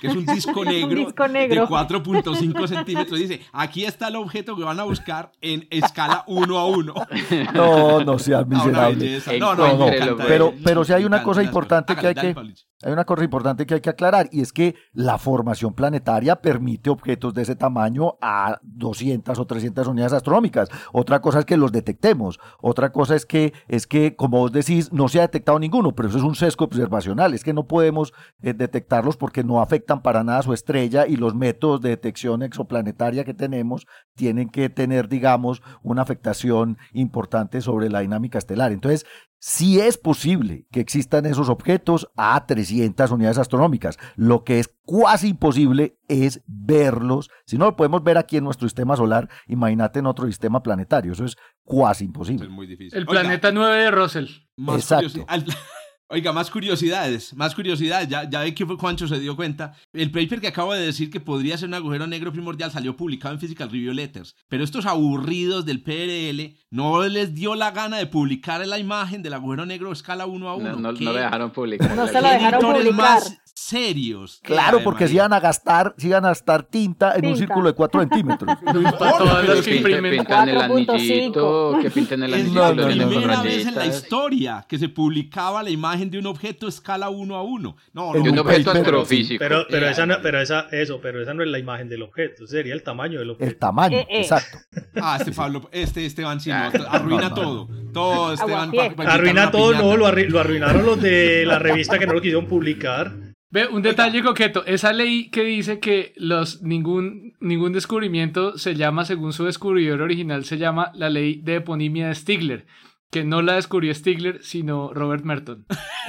que es un disco negro, disco negro. de 4.5 centímetros dice, aquí está el objeto que van a buscar en escala 1 a 1. No, no seas miserable. No, no, me encanta. pues. Pero, pero si hay una cosa importante que hay que. Hay una cosa importante que hay que aclarar y es que la formación planetaria permite objetos de ese tamaño a 200 o 300 unidades astronómicas. Otra cosa es que los detectemos. Otra cosa es que, es que como vos decís, no se ha detectado ninguno, pero eso es un sesgo observacional. Es que no podemos eh, detectarlos porque no afectan para nada a su estrella y los métodos de detección exoplanetaria que tenemos tienen que tener, digamos, una afectación importante sobre la dinámica estelar. Entonces, sí es posible que existan esos objetos a 300 unidades astronómicas. Lo que es cuasi imposible es verlos. Si no lo podemos ver aquí en nuestro sistema solar, imagínate en otro sistema planetario. Eso es cuasi Es imposible. muy difícil. El Oiga, planeta 9 de Russell. Más Exacto. Oiga, más curiosidades, más curiosidades. Ya, ya ve que fue Juancho se dio cuenta. El paper que acabo de decir que podría ser un agujero negro primordial salió publicado en Physical Review Letters. Pero estos aburridos del PRL no les dio la gana de publicar la imagen del agujero negro a escala 1 a 1. No, no, ¿Qué- no le dejaron publicar. No se lo dejaron publicar. más serios. ¿Qué Claro, porque se María? iban a gastar, se iban a gastar tinta en un Tinta. círculo de 4 centímetros. No importa, todas las es que imprimen. pintan el 4.5. anillito, que pinten el Es anillito, la no, no, los no, primera no. vez en la historia que se publicaba la imagen de un objeto a escala 1 a 1. No, En De un no, un objeto paper, astrofísico. Pero, pero, Eh, esa no, pero esa, eso, pero esa no es la imagen del objeto, sería el tamaño del objeto. El tamaño, Eh, eh. exacto. Ah, este Pablo, este Esteban sí, no, Ah, arruina no, no. todo. Todo Esteban. Arruina todo, no, piñata. lo arruinaron los de la revista que no lo quisieron publicar. Ve, un detalle coqueto. Esa ley que dice que los ningún, ningún descubrimiento se llama, según su descubridor original, se llama la ley de eponimia de Stigler. Que no la descubrió Stigler, sino Robert Merton.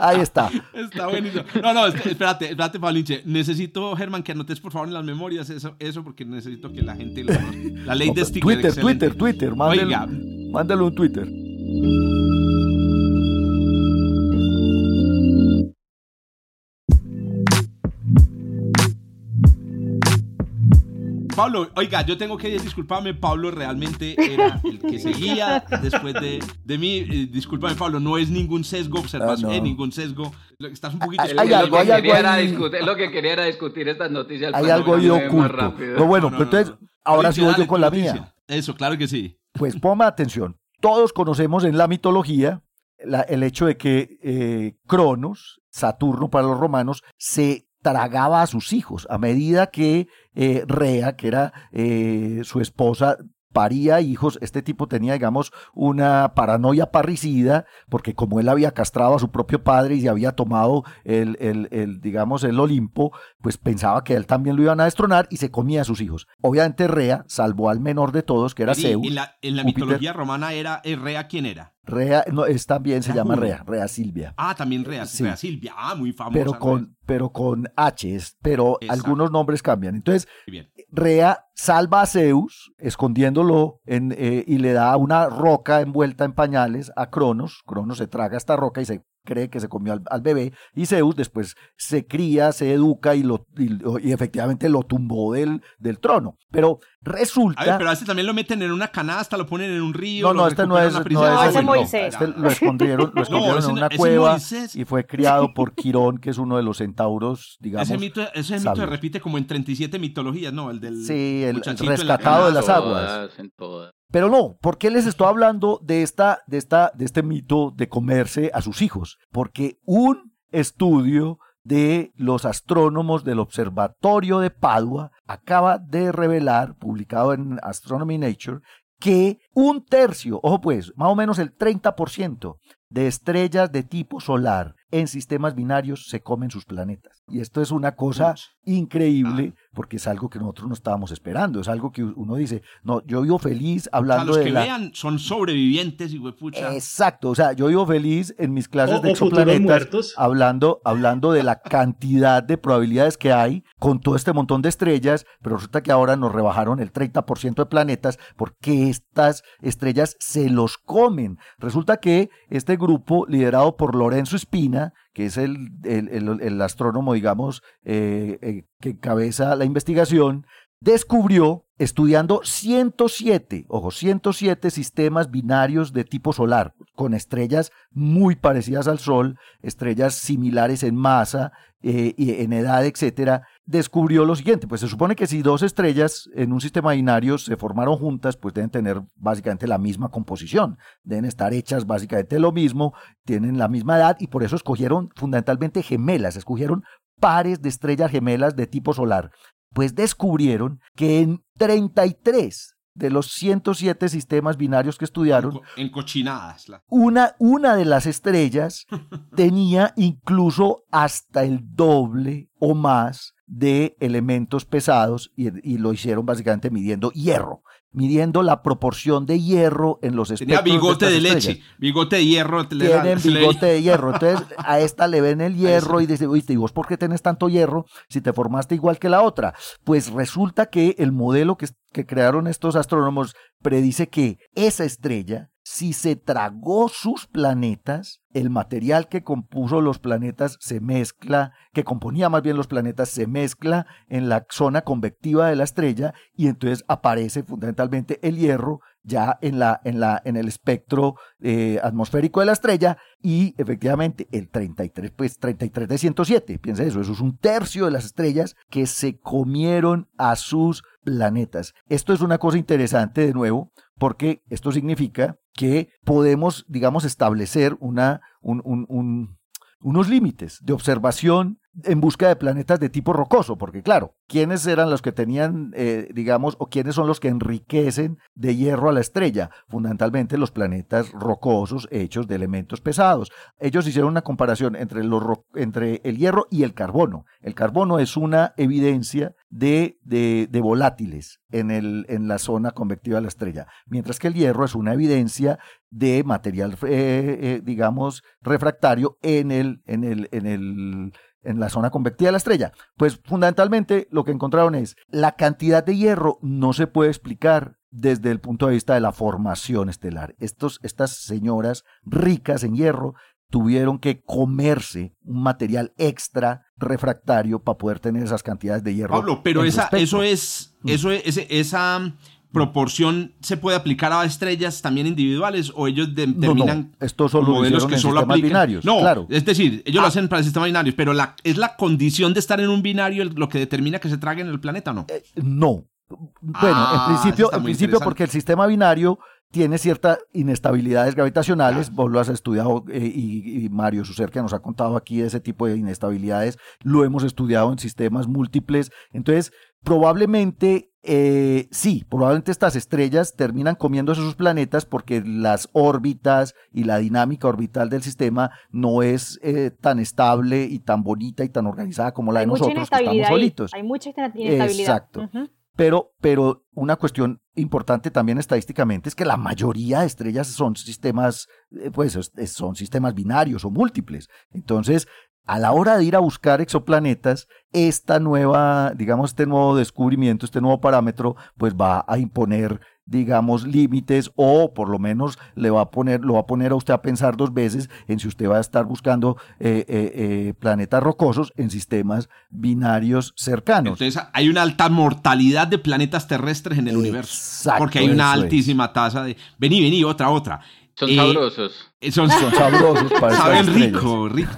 Ahí está. Está buenísimo. No, no, es- espérate, espérate, Paulinche. Necesito, Germán, que anotes por favor en las memorias eso, eso porque necesito que la gente lo. La ley de Stigler. Twitter, excelente. Twitter, Twitter. Mándelo, Oiga, un Twitter. Pablo, oiga, yo tengo que disculparme. Pablo realmente era el que seguía después de, de mí. Eh, discúlpame, Pablo, no es ningún sesgo observación, Ah, no. eh, ningún sesgo. Estás un poquito. Hay- Él- hay algo, lo, hay que algo quería era discutir, lo que quería era discutir estas noticias. Hay algo ahí no oculto. Pero bueno, No, no, entonces, no. ahora dale yo con la noticia. mía. Eso, claro que sí. Pues ponme atención. Todos conocemos en la mitología la- el hecho de que eh, Cronos, Saturno para los romanos, se tragaba a sus hijos a medida que eh, Rea, que era eh, su esposa, paría hijos. Este tipo tenía, digamos, una paranoia parricida, porque como él había castrado a su propio padre y había tomado el, el- el, digamos, el Olimpo, pues pensaba que él también lo iban a destronar y se comía a sus hijos. Obviamente Rea salvó al menor de todos, que era Zeus. En la, en la mitología romana era eh, Rea, ¿quién era? Rea, no, es también se llama. Rea, Rea Silvia. Ah, también Rea, Sí. Rea Silvia. Ah, muy famosa. Pero con, pero con H, pero Exacto. algunos nombres cambian. Entonces. Rea salva a Zeus, escondiéndolo en, eh, y le da una roca envuelta en pañales a Cronos. Cronos se traga esta roca y se cree que se comió al, al bebé. Y Zeus después se cría, se educa y, lo, y, lo- y efectivamente lo tumbó del, del trono. Pero A resulta... ver, pero a este también lo meten en una canasta, lo ponen en un río. no, lo no, este no es, a la no prisión. es No, ese. Moisés. Este lo escondieron, lo escondieron en no- una cueva y fue criado por Quirón, que es uno de los centauros, digamos. Ese mito, ese mito se repite como en 37 mitologías, ¿no? El del Sí, el- rescatado de las aguas. Pero no, ¿por qué les estoy hablando de, esta, de, esta, de este mito de comerse a sus hijos? Porque un estudio de los astrónomos del Observatorio de Padua acaba de revelar, publicado en Astronomy Nature, que un tercio, ojo pues, más o menos el 30% de estrellas de tipo solar en sistemas binarios se comen sus planetas. Y esto es una cosa increíble porque es algo que nosotros no estábamos esperando. Es algo que uno dice, no, yo vivo feliz hablando o sea, los de que la... vean son sobrevivientes y pucha. Exacto, o sea, yo vivo feliz en mis clases O- de exoplanetas hablando, hablando de la cantidad de probabilidades que hay con todo este montón de estrellas, pero resulta que ahora nos rebajaron el 30% de planetas porque estas estrellas se los comen. Resulta que este grupo, liderado por Lorenzo Espina, que es el, el- astrónomo, digamos, eh, eh, que encabeza la investigación, descubrió, estudiando 107, ojo, 107 sistemas binarios de tipo solar, con estrellas muy parecidas al Sol, estrellas similares en masa, eh, y en edad, etcétera, descubrió lo siguiente, pues se supone que si dos estrellas en un sistema binario se formaron juntas, pues deben tener básicamente la misma composición, deben estar hechas básicamente lo mismo, tienen la misma edad y por eso escogieron fundamentalmente gemelas, escogieron pares de estrellas gemelas de tipo solar. Pues descubrieron que en 33 de los 107 sistemas binarios que estudiaron, En, co- en cochinadas. la- una, una de las estrellas tenía incluso hasta el doble o más de elementos pesados y, y lo hicieron básicamente midiendo hierro, midiendo la proporción de hierro en los Tenía espectros bigote estas de estrellas. leche, bigote de hierro. Tienen bigote de hierro. Entonces, a esta le ven el hierro y dice, oíste, ¿y vos por qué tenés tanto hierro si te formaste igual que la otra? Pues resulta que el modelo que, que crearon estos astrónomos predice que esa estrella, si se tragó sus planetas, el material que compuso los planetas se mezcla, que componía más bien los planetas, se mezcla en la zona convectiva de la estrella y entonces aparece fundamentalmente el hierro ya en, la, en, la, en el espectro eh, atmosférico de la estrella y efectivamente el 33, pues 33 de 107, piensa eso, eso es un tercio de las estrellas que se comieron a sus planetas. Esto es una cosa interesante de nuevo porque esto significa que podemos, digamos, establecer una, un- un- un- unos límites de observación en busca de planetas de tipo rocoso, porque claro, ¿quiénes eran los que tenían, eh, digamos, o quiénes son los que enriquecen de hierro a la estrella? Fundamentalmente los planetas rocosos hechos de elementos pesados. Ellos hicieron una comparación entre, entre el hierro y el carbono. El carbono es una evidencia de, de, de volátiles en, el, en la zona convectiva de la estrella, mientras que el hierro es una evidencia de material, eh, eh, digamos, refractario en el, en el, en el, en la zona convectiva de la estrella. Pues fundamentalmente lo que encontraron es la cantidad de hierro no se puede explicar desde el punto de vista de la formación estelar. Estos, estas señoras ricas en hierro tuvieron que comerse un material extra refractario para poder tener esas cantidades de hierro. Pablo, pero esa, eso es, eso es, ese- esa proporción se puede aplicar a estrellas también individuales o ellos de- No, no, determinan esto solo lo modelos que en solo apliquen. binarios. No, claro. es decir, ellos lo Ah. hacen para sistemas binarios, pero la, es la condición de estar en un binario el- lo que determina que se trague en el planeta, ¿o ¿no? Eh, No. Bueno, Ah, en eso principio, en principio porque el sistema binario tiene ciertas inestabilidades gravitacionales, vos lo has estudiado eh, y, y Mario Sucer que nos ha contado aquí de ese tipo de inestabilidades, lo hemos estudiado en sistemas múltiples, entonces probablemente eh, sí, probablemente estas estrellas terminan comiéndose sus planetas porque las órbitas y la dinámica orbital del sistema no es eh, tan estable y tan bonita y tan organizada como la hay de nosotros que estamos solitos. Hay mucha inestabilidad. Exacto. Ujú. Pero, pero una cuestión importante también estadísticamente es que la mayoría de estrellas son sistemas, eh, pues es- es- son sistemas binarios o múltiples. Entonces, a la hora de ir a buscar exoplanetas, esta nueva, digamos, este nuevo descubrimiento, este nuevo parámetro, pues va a imponer digamos, límites o por lo menos le va a poner, lo va a poner a usted a pensar dos veces en si usted va a estar buscando eh, eh, eh, planetas rocosos en sistemas binarios cercanos. Entonces hay una alta mortalidad de planetas terrestres en el universo. Exacto, Porque hay una es. altísima tasa de... Vení, vení, otra, otra. Son Eh, sabrosos. Son, Son sabrosos para Saben rico, rico.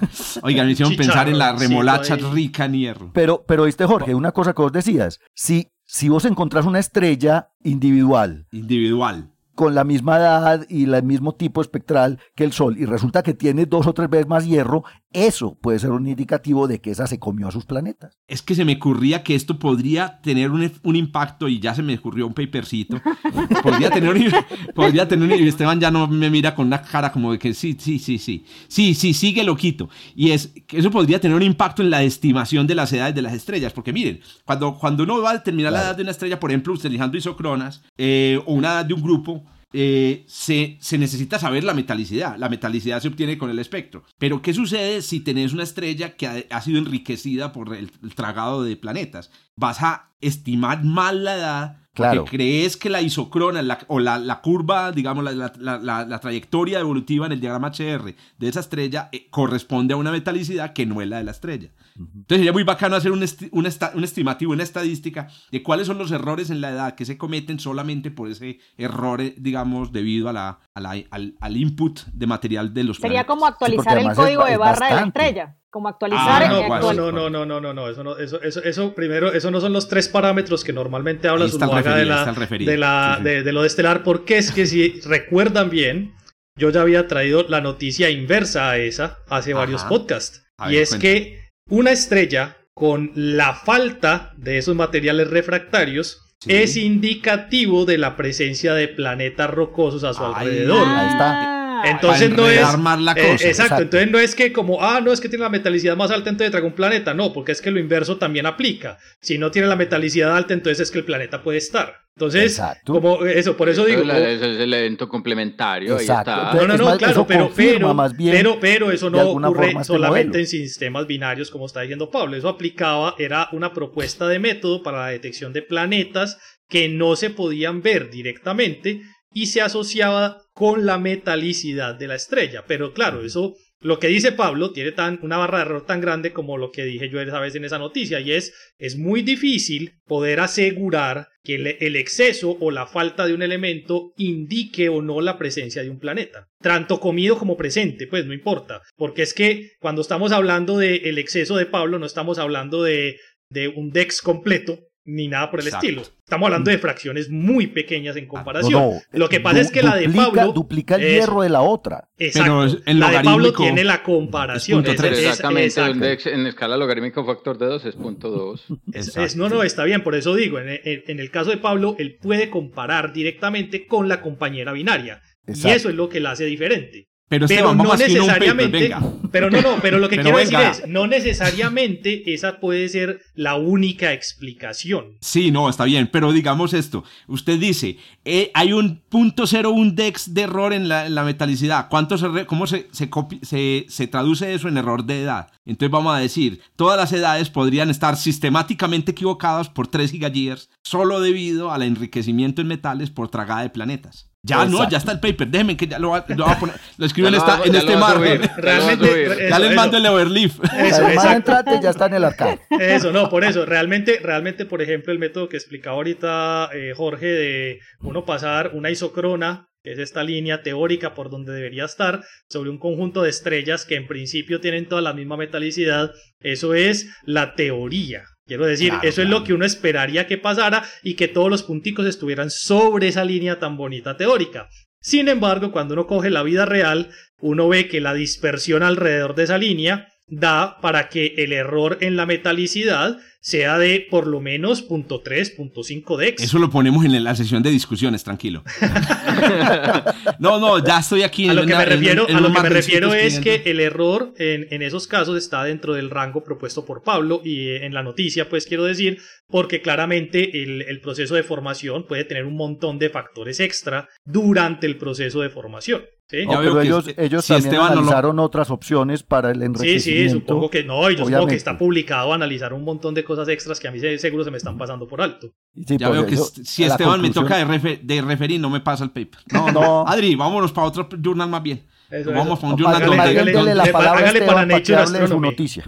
Oigan, me hicieron pensar en la remolacha rica en hierro. Pero, pero viste, Jorge, una cosa que vos decías, si, si vos encontrás una estrella individual Individual. con la misma edad y el mismo tipo espectral que el Sol y resulta que tiene dos o tres veces más hierro, eso puede ser un indicativo de que esa se comió a sus planetas. Es que se me ocurría que esto podría tener un, un impacto y ya se me ocurrió un papercito. podría tener un, podría tener un, Esteban ya no me mira con una cara como de que sí, sí, sí, sí. Sí, sí, sigue loquito. Y es que eso podría tener un impacto en la estimación de las edades de las estrellas. Porque miren, cuando, cuando uno va a determinar la edad de una estrella, por ejemplo, utilizando isocronas eh, o una edad de un grupo, eh, se, se, necesita saber la metalicidad. La metalicidad se obtiene con el espectro. Pero, ¿qué sucede si tenés una estrella que ha, ha sido enriquecida por el, el, tragado de planetas? Vas a estimar mal la edad. Claro. Porque crees que la isocrona la, o la, la, curva, digamos, la, la, trayectoria evolutiva en el diagrama HR de esa estrella eh, corresponde a una metalicidad que no es la de la estrella. Entonces sería muy bacano hacer un, un, estimativo, una estadística de cuáles son los errores en la edad que se cometen solamente por ese error, eh, digamos, debido a la, al, al, input de material de los Sería como actualizar el código de barra de la estrella. Como actualizar. Ah, no, no, actual... no, no, no, no, no, no, eso no, eso, eso, eso, primero, eso no son los tres parámetros que normalmente habla su de la, de, la. De, lo de estelar, porque es que si recuerdan bien, yo ya había traído la noticia inversa a esa hace varios podcasts. Y es que una estrella con la falta de esos materiales refractarios sí. es indicativo de la presencia de planetas rocosos a su Ay, alrededor. Ahí está. Entonces no es. Más la cosa. Eh, exacto, exacto, entonces no es que como, ah, no es que tiene la metalicidad más alta, entonces traga un planeta. No, porque es que lo inverso también aplica. Si no tiene la metalicidad alta, entonces es que el planeta puede estar. Entonces, exacto. como eso, por eso digo. Ese es el evento complementario. Exacto. Ahí está. No, no, no, más, claro, pero, pero, más bien pero, pero eso no ocurre este solamente en sistemas binarios, como está diciendo Pablo. Eso aplicaba, era una propuesta de método para la detección de planetas que no se podían ver directamente y se asociaba con la metalicidad de la estrella. Pero claro, eso, lo que dice Pablo, tiene tan, una barra de error tan grande como lo que dije yo esa vez en esa noticia, y es, es muy difícil poder asegurar que el, el exceso o la falta de un elemento indique o no la presencia de un planeta. Tanto comido como presente, pues no importa. Porque es que cuando estamos hablando del el exceso de Pablo, no estamos hablando de, de un DEX completo, ni nada por el Exacto. estilo. Estamos hablando de fracciones muy pequeñas en comparación. No, no, Lo que pasa du- es que la de Pablo Duplica el hierro de la otra. Exacto. Pero la de Pablo tiene la comparación. es punto Es- tres. es- Exactamente, exacto. en escala logarítmica un factor de 2 es punto 2. Es- es- no, no, está bien, por eso digo, en, en- en el caso de Pablo, él puede comparar directamente con la compañera binaria. Y Exacto. eso es lo que la hace diferente. Pero, Pero Esteban, no un paper, necesariamente, pero no, no, pero lo que Pero quiero venga. decir es, no necesariamente esa puede ser la única explicación. Sí, no, está bien, pero digamos esto. Usted dice, eh, hay un punto cero un dex de error en la, en la metalicidad. ¿Cuánto se re- ¿Cómo se, se, copi- se, se traduce eso en error de edad? Entonces vamos a decir, todas las edades podrían estar sistemáticamente equivocadas por 3 gigayears solo debido al enriquecimiento en metales por tragada de planetas. Ya no, ya está el paper. Déjenme que ya lo, va- lo voy a poner. Lo escribo en, esta, en este a Realmente, Ya les eso. mando el overleaf. Eso, entrate ya está en el arcade. Eso, no, por eso, realmente, realmente, por ejemplo, el método que explicaba ahorita eh, Jorge de uno pasar una isocrona, que es esta línea teórica por donde debería estar, sobre un conjunto de estrellas que en principio tienen toda la misma metalicidad, eso es la teoría. Quiero decir, Claro, eso es lo que uno esperaría que pasara y que todos los punticos estuvieran sobre esa línea tan bonita teórica. Sin embargo, cuando uno coge la vida real, uno ve que la dispersión alrededor de esa línea da para que el error en la metalicidad sea de por lo menos 0.3, 0.5 dex. Eso lo ponemos en la sesión de discusiones, tranquilo. no, no, ya estoy aquí. a lo en que una- me en refiero, en a lo que me refiero es que el error en, en esos casos está dentro del rango propuesto por Pablo y eh, en la noticia, pues quiero decir, porque claramente el, el proceso de formación puede tener un montón de factores extra durante el proceso de formación. ¿Sí? Ya No, veo pero que ellos, es- ellos si también Esteban no lo- analizaron otras opciones para el Sí, enriquecimiento. sí, supongo que no, y yo supongo que obviamente. está publicado analizar un montón de cosas extras que a mí se- seguro se me están pasando por alto. Sí, Ya por veo que eso, si Esteban me toca de, refer- de referir, no me pasa el paper. No, No. Adri, vámonos para otro journal más bien. Eso, Vamos eso. para un No, journal más Hágale, bien donde, hágale, dele la hágale palabra a para Esteban para que Nature hable de su Astronomy. noticia.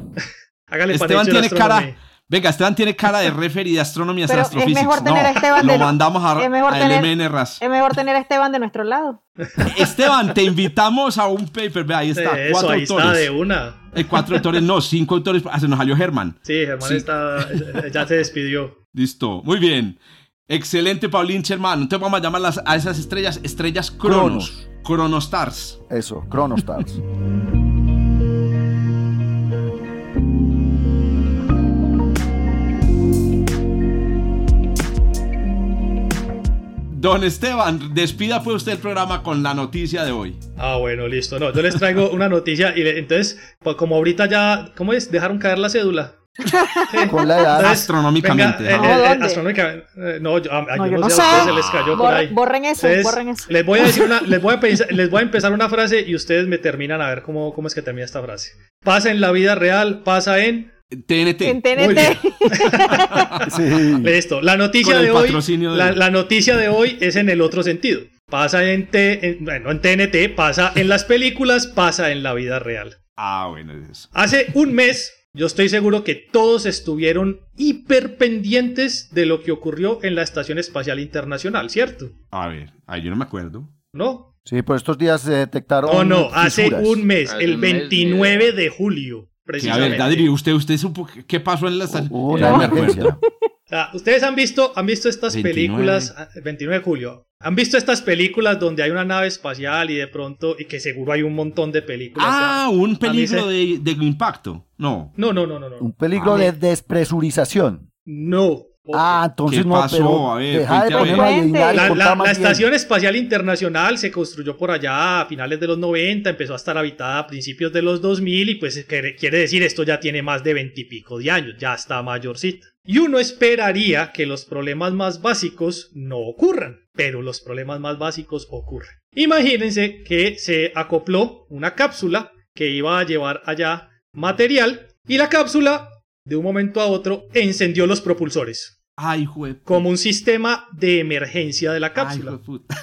Hágale para Esteban tiene cara. Venga, Esteban tiene cara de referee de astronomía Pero es astrophysics. mejor tener no, a Esteban lo de- mandamos a, es mejor a tener- LMN RAS. Es mejor tener a Esteban de nuestro lado. Esteban, te invitamos a un paper. Ve, ahí está. Eso, cuatro ahí autores. está de una. Eh, cuatro autores, no, cinco autores. Ah, se nos salió Germán. Sí, Germán Sí. está, ya se despidió. Listo, muy bien. Excelente, Paulín Sherman. Entonces vamos a llamar las- a esas estrellas estrellas cronos. Chronostars. Eso, Chronostars. Don Esteban, despida pues usted el programa con la noticia de hoy. Ah, bueno, listo. No, yo les traigo una noticia y le- entonces, pues, como ahorita ya, ¿cómo es? Dejaron caer la cédula. Con la edad. Entonces, Astronómicamente. venga, eh, ¿no? eh, eh, ¿Dónde? astronómicamente. eh, no, yo, a- a- No, yo no sé, a se les cayó por Borra- ahí. borren eso, Entonces, borren eso. Les voy a decir una, les voy a, pensar- les voy a empezar una frase y ustedes me terminan a ver cómo, cómo es que termina esta frase. Pasa en la vida real, pasa en. TNT. En Muy TNT. bien. Sí. Listo. La noticia de hoy. de- La, la noticia de hoy es en el otro sentido. Pasa en, T, en- bueno, en TNT, pasa en las películas, pasa en la vida real. Ah, bueno, es eso. Hace un mes, yo estoy seguro que todos estuvieron hiper pendientes de lo que ocurrió en la Estación Espacial Internacional, ¿cierto? A ver, ay, yo no me acuerdo. ¿No? Sí, por estos días se detectaron. No, no, hace un mes, Hace el un mes, 29 de julio, Que, a precisamente. ver, Dadri, usted, usted supo qué- pasó en la no me acuerdo. Ah, Ustedes han visto, han visto estas 29. películas, ah, 29 de julio, han visto estas películas donde hay una nave espacial y de pronto, y que seguro hay un montón de películas. Ah, ah, un a peligro de, de impacto. No. No, no, no, no, no. Un peligro Ah, de despresurización. No. Ah, entonces ¿Qué no, pasó? pero A ver, deja de a ver. La, la- la. Estación Espacial Internacional se construyó por allá a finales de los 90, empezó a estar habitada a principios de los 2000 y pues quiere, quiere decir esto ya tiene más de 20 y pico de años, ya está mayorcita. Y uno esperaría que los problemas más básicos no ocurran, pero los problemas más básicos ocurren. Imagínense que se acopló una cápsula que iba a llevar allá material y la cápsula de un momento a otro encendió los propulsores Ay, jue... como un sistema de emergencia de la Ay, cápsula. jueputa.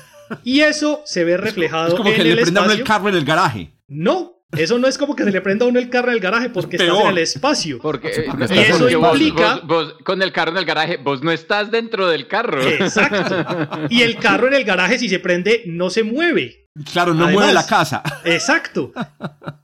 Y eso se ve reflejado Es como en que el le prendan espacio. el carro en el garaje. No, eso no es como que se le prenda a uno el carro en el garaje porque Es estás en el espacio. Porque, porque eh, estás en porque vos- vos- vos con el carro en el garaje, vos no estás dentro del carro. Exacto. Y el carro en el garaje, si se prende, no se mueve. Claro, no Además- mueve la casa. Exacto.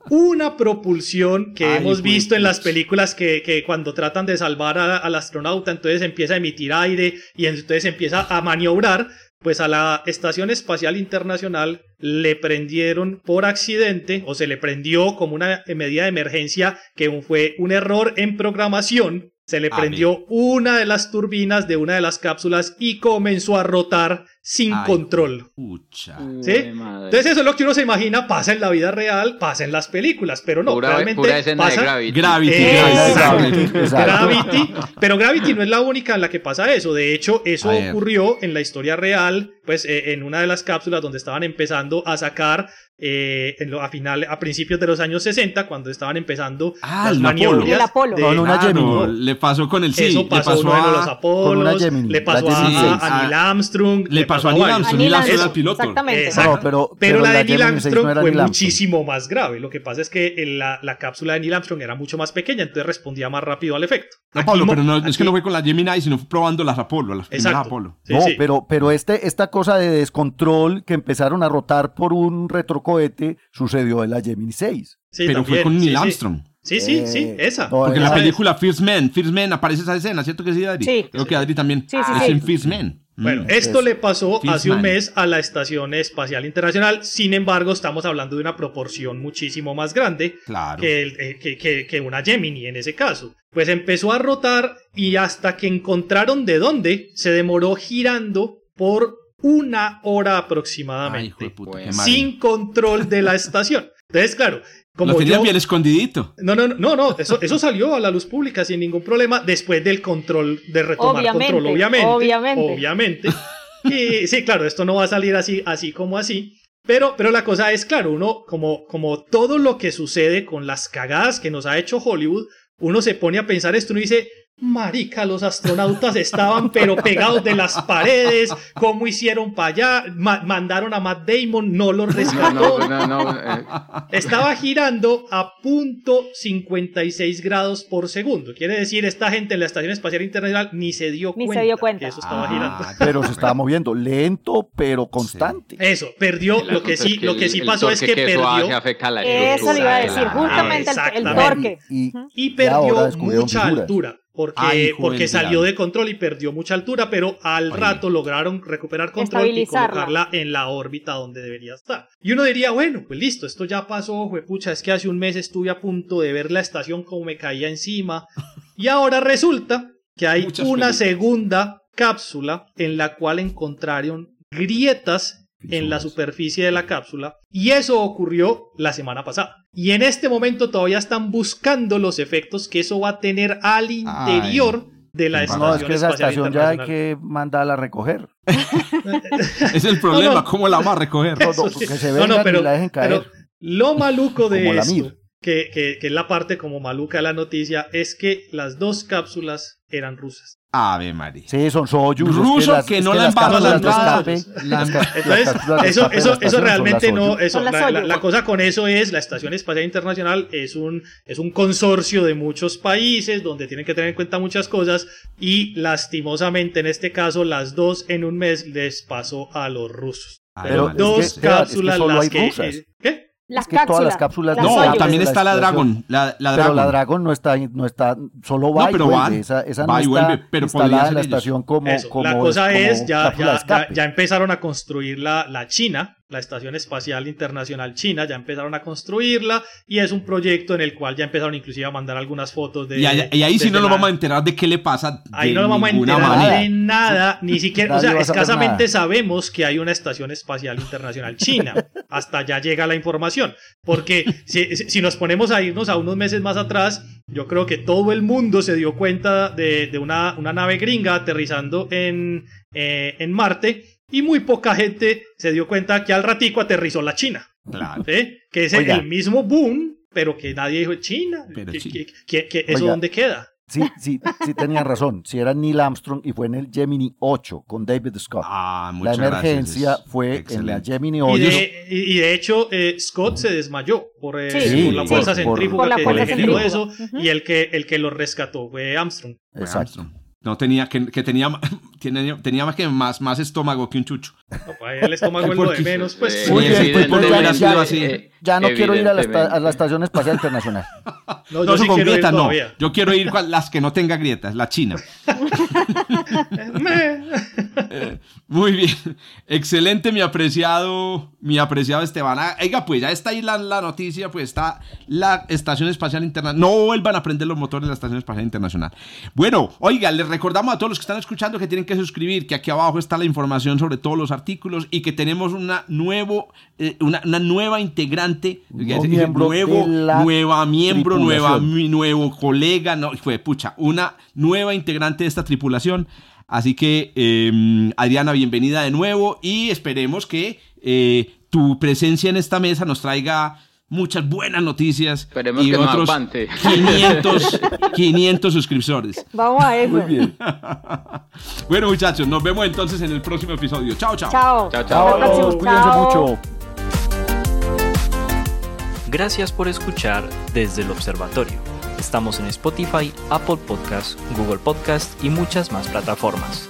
Una propulsión que Ay, hemos visto en las películas que, que cuando tratan de salvar a- al astronauta, entonces empieza a emitir aire y entonces empieza a maniobrar. Pues a la Estación Espacial Internacional le prendieron por accidente o se le prendió como una medida de emergencia que fue un error en programación. Se le prendió una de las turbinas de una de las cápsulas y comenzó a rotar sin Ay, control. Pucha. ¿Sí? Entonces eso es lo que uno se imagina pasa en la vida real, pasa en las películas, pero no, pura, realmente pura pasa de Gravity. Gravity, Exacto. Gravity, Gravity. Exacto. Gravity, pero Gravity no es la única en la que pasa eso. De hecho, eso A ocurrió en la historia real, pues eh, en una de las cápsulas donde estaban empezando a sacar eh, en lo- a final, a principios de los años 60, cuando estaban empezando Ah, las el maniobras. Apolo. De- Con una Claro, Gemini. le pasó con el sí. eso le pasó, pasó uno de los a, Apolos, con una Gemini, le pasó a, a. Neil Armstrong, le pasó a Neil varios. Armstrong. A Neil Armstrong era el Armstrong, piloto. Exactamente. Exacto. No, pero, Pero, la de Neil 6 Armstrong no fue Neil Armstrong. muchísimo más grave. Lo que pasa es que la, la cápsula de Neil Armstrong era mucho más pequeña, entonces respondía más rápido al efecto. No, Aquí Pablo, mo- pero no, es que no fue con la Gemini, sino fue probando las Apolo, las primeras Exacto. Apolo. Sí, no, sí. pero, pero este, esta cosa de descontrol que empezaron a rotar por un retrocohete sucedió en la Gemini 6. Sí, también, pero fue con Neil sí. Armstrong. Sí, sí, sí, Eh, esa. Porque en la película First Man, First Man aparece esa escena, ¿cierto que sí, Adri? Sí. Creo que Adri también. Sí, sí, es sí. en First Man. Bueno, Mm. esto le pasó Fishman. hace un mes a la Estación Espacial Internacional. Sin embargo, estamos hablando de una proporción muchísimo más grande Claro. que, el- eh, que, que- que una Gemini en ese caso. Pues empezó a rotar y hasta que encontraron de dónde, se demoró girando por una hora Ay, aproximadamente. hijo de puta, Bueno. qué madre. sin control de la estación. Entonces, claro, como Lo tenían yo- bien escondidito. No, no, no, no, no, eso, eso salió a la luz pública sin ningún problema después del control, de retomar Obviamente, control, obviamente. obviamente. Obviamente. Y sí, claro, esto no va a salir así, así como así. Pero, pero la cosa es, claro, uno, como, como todo lo que sucede con las cagadas que nos ha hecho Hollywood, uno se pone a pensar esto, uno dice, marica, los astronautas estaban pero pegados de las paredes, ¿cómo hicieron para allá? Ma- mandaron a Matt Damon, no los No, rescató. no, no, no, eh, Estaba girando a punto 56 grados por segundo. Quiere decir, esta gente en la Estación Espacial Internacional ni se dio Ni se cuenta, dio cuenta. que eso estaba Ah, girando. Pero se estaba moviendo lento, pero constante. Eso, perdió. Lo que sí, lo que sí el pasó es que perdió Eso le iba a decir, estructura. justamente el, el torque. Y, perdió mucha altura. Porque, Ay, porque salió de control y perdió mucha altura, pero al Oye. rato lograron recuperar control y colocarla en la órbita donde debería estar. Y uno diría, bueno, pues listo, esto ya pasó, juepucha, es que hace un mes estuve a punto de ver la estación como me caía encima. Y ahora resulta que hay Muchas una segunda cápsula en la cual encontraron grietas en la superficie de la cápsula y eso ocurrió la semana pasada. Y en este momento todavía están buscando los efectos que eso va a tener al interior de la estación No, es que esa estación ya hay que mandarla a recoger. Es el problema, No, no. ¿cómo la vamos a recoger? Eso sí. que se No, vengan no, pero, y la dejen caer. pero lo maluco de esto, que, que- que es la parte como maluca de la noticia, es que las dos cápsulas eran rusas. Ave María. Sí, son Soyuz. es Ruso las- que es no que las La- las ca- las Entonces, cápsulas de eso, eso, la eso realmente las no, eso, la, la- la cosa con eso es, la Estación Espacial Internacional es un, es un consorcio de muchos países donde tienen que tener en cuenta muchas cosas y lastimosamente en este caso las dos en un mes les pasó a los rusos. Pero María. dos es que, Esteban, es que cápsulas solo las hay que... rusas. eh, ¿Qué? Las que todas cápsulas. las cápsulas las No, también la está la estación. Dragon. La, la Pero Dragon. la Dragon no está, no está, solo va No, y pero vuelve. van. Esa, esa Va no y está vuelve, pero instalada podrían en la ellos. estación como, la cosa como es, ya, ya, ya empezaron a construir la, la China, la Estación Espacial Internacional China, ya empezaron a construirla y es un proyecto en el cual ya empezaron inclusive a mandar algunas fotos de... Y, ahí- y ahí sí no nos la- vamos a enterar de qué le pasa. Ahí de no nos vamos a enterar manera. de nada, ni siquiera, o sea, escasamente sabemos que hay una estación espacial internacional china. Hasta ya llega la información. Porque si, si- si nos ponemos a irnos a unos meses más atrás, yo creo que todo el mundo se dio cuenta de, de una, una nave gringa aterrizando en, eh, en Marte y muy poca gente se dio cuenta que al ratico aterrizó la China. Claro. ¿sí? Que es Oiga. el mismo boom, pero que nadie dijo China. Pero ¿Qué- China. qué- qué- qué- ¿Eso Oiga. dónde queda? Sí, sí, sí tenían razón. Si era Neil Armstrong y fue en el Gemini 8 con David Scott. Ah, la emergencia gracias. fue en la. Gemini Y 8. de, y- de hecho, eh, Scott se desmayó por, eh, Sí. por la Sí, fuerza por- por- centrífuga Por la que fuerza le generó eso. Y el que, el que lo rescató fue Armstrong. Fue Exacto. Armstrong. No tenía, que, que tenía, tenía, tenía más que más, más estómago que un chucho. No, pues, el estómago es lo de menos, pues. Eh, Muy bien, pues, pues, hubiera ya, sido ya- así. eh, ya no quiero ir a la, a la. Estación Espacial Internacional. No, No, yo sí con quiero ir grietas no. todavía. Yo quiero ir con las que no tenga grietas, la china. Muy bien. Excelente, mi apreciado, mi apreciado Esteban. Ah, Oiga, pues ya está ahí la, la noticia, pues está la Estación Espacial Internacional. No vuelvan a prender los motores de la Estación Espacial Internacional. Bueno, oiga, les recordamos a todos los que están escuchando que tienen que suscribir, que aquí abajo está la información sobre todos los artículos y que tenemos una, nuevo, eh, una, una nueva integrante, Nuevo eh, miembro nuevo, la nueva miembro, nueva, mi nuevo colega, no, fue pucha, una nueva integrante de esta tripulación. Así que, eh, Adriana, bienvenida de nuevo y esperemos que eh, tu presencia en esta mesa nos traiga muchas buenas noticias Esperemos y que nos otros aguante. 500, 500 suscriptores. Vamos a eso. Muy bien. Bueno, muchachos, nos vemos entonces en el próximo episodio. Chao, chao. Chao. Chao, chao. Cuídense Chao. mucho. Gracias por escuchar desde el observatorio. Estamos en Spotify, Apple Podcast, Google Podcast y muchas más plataformas.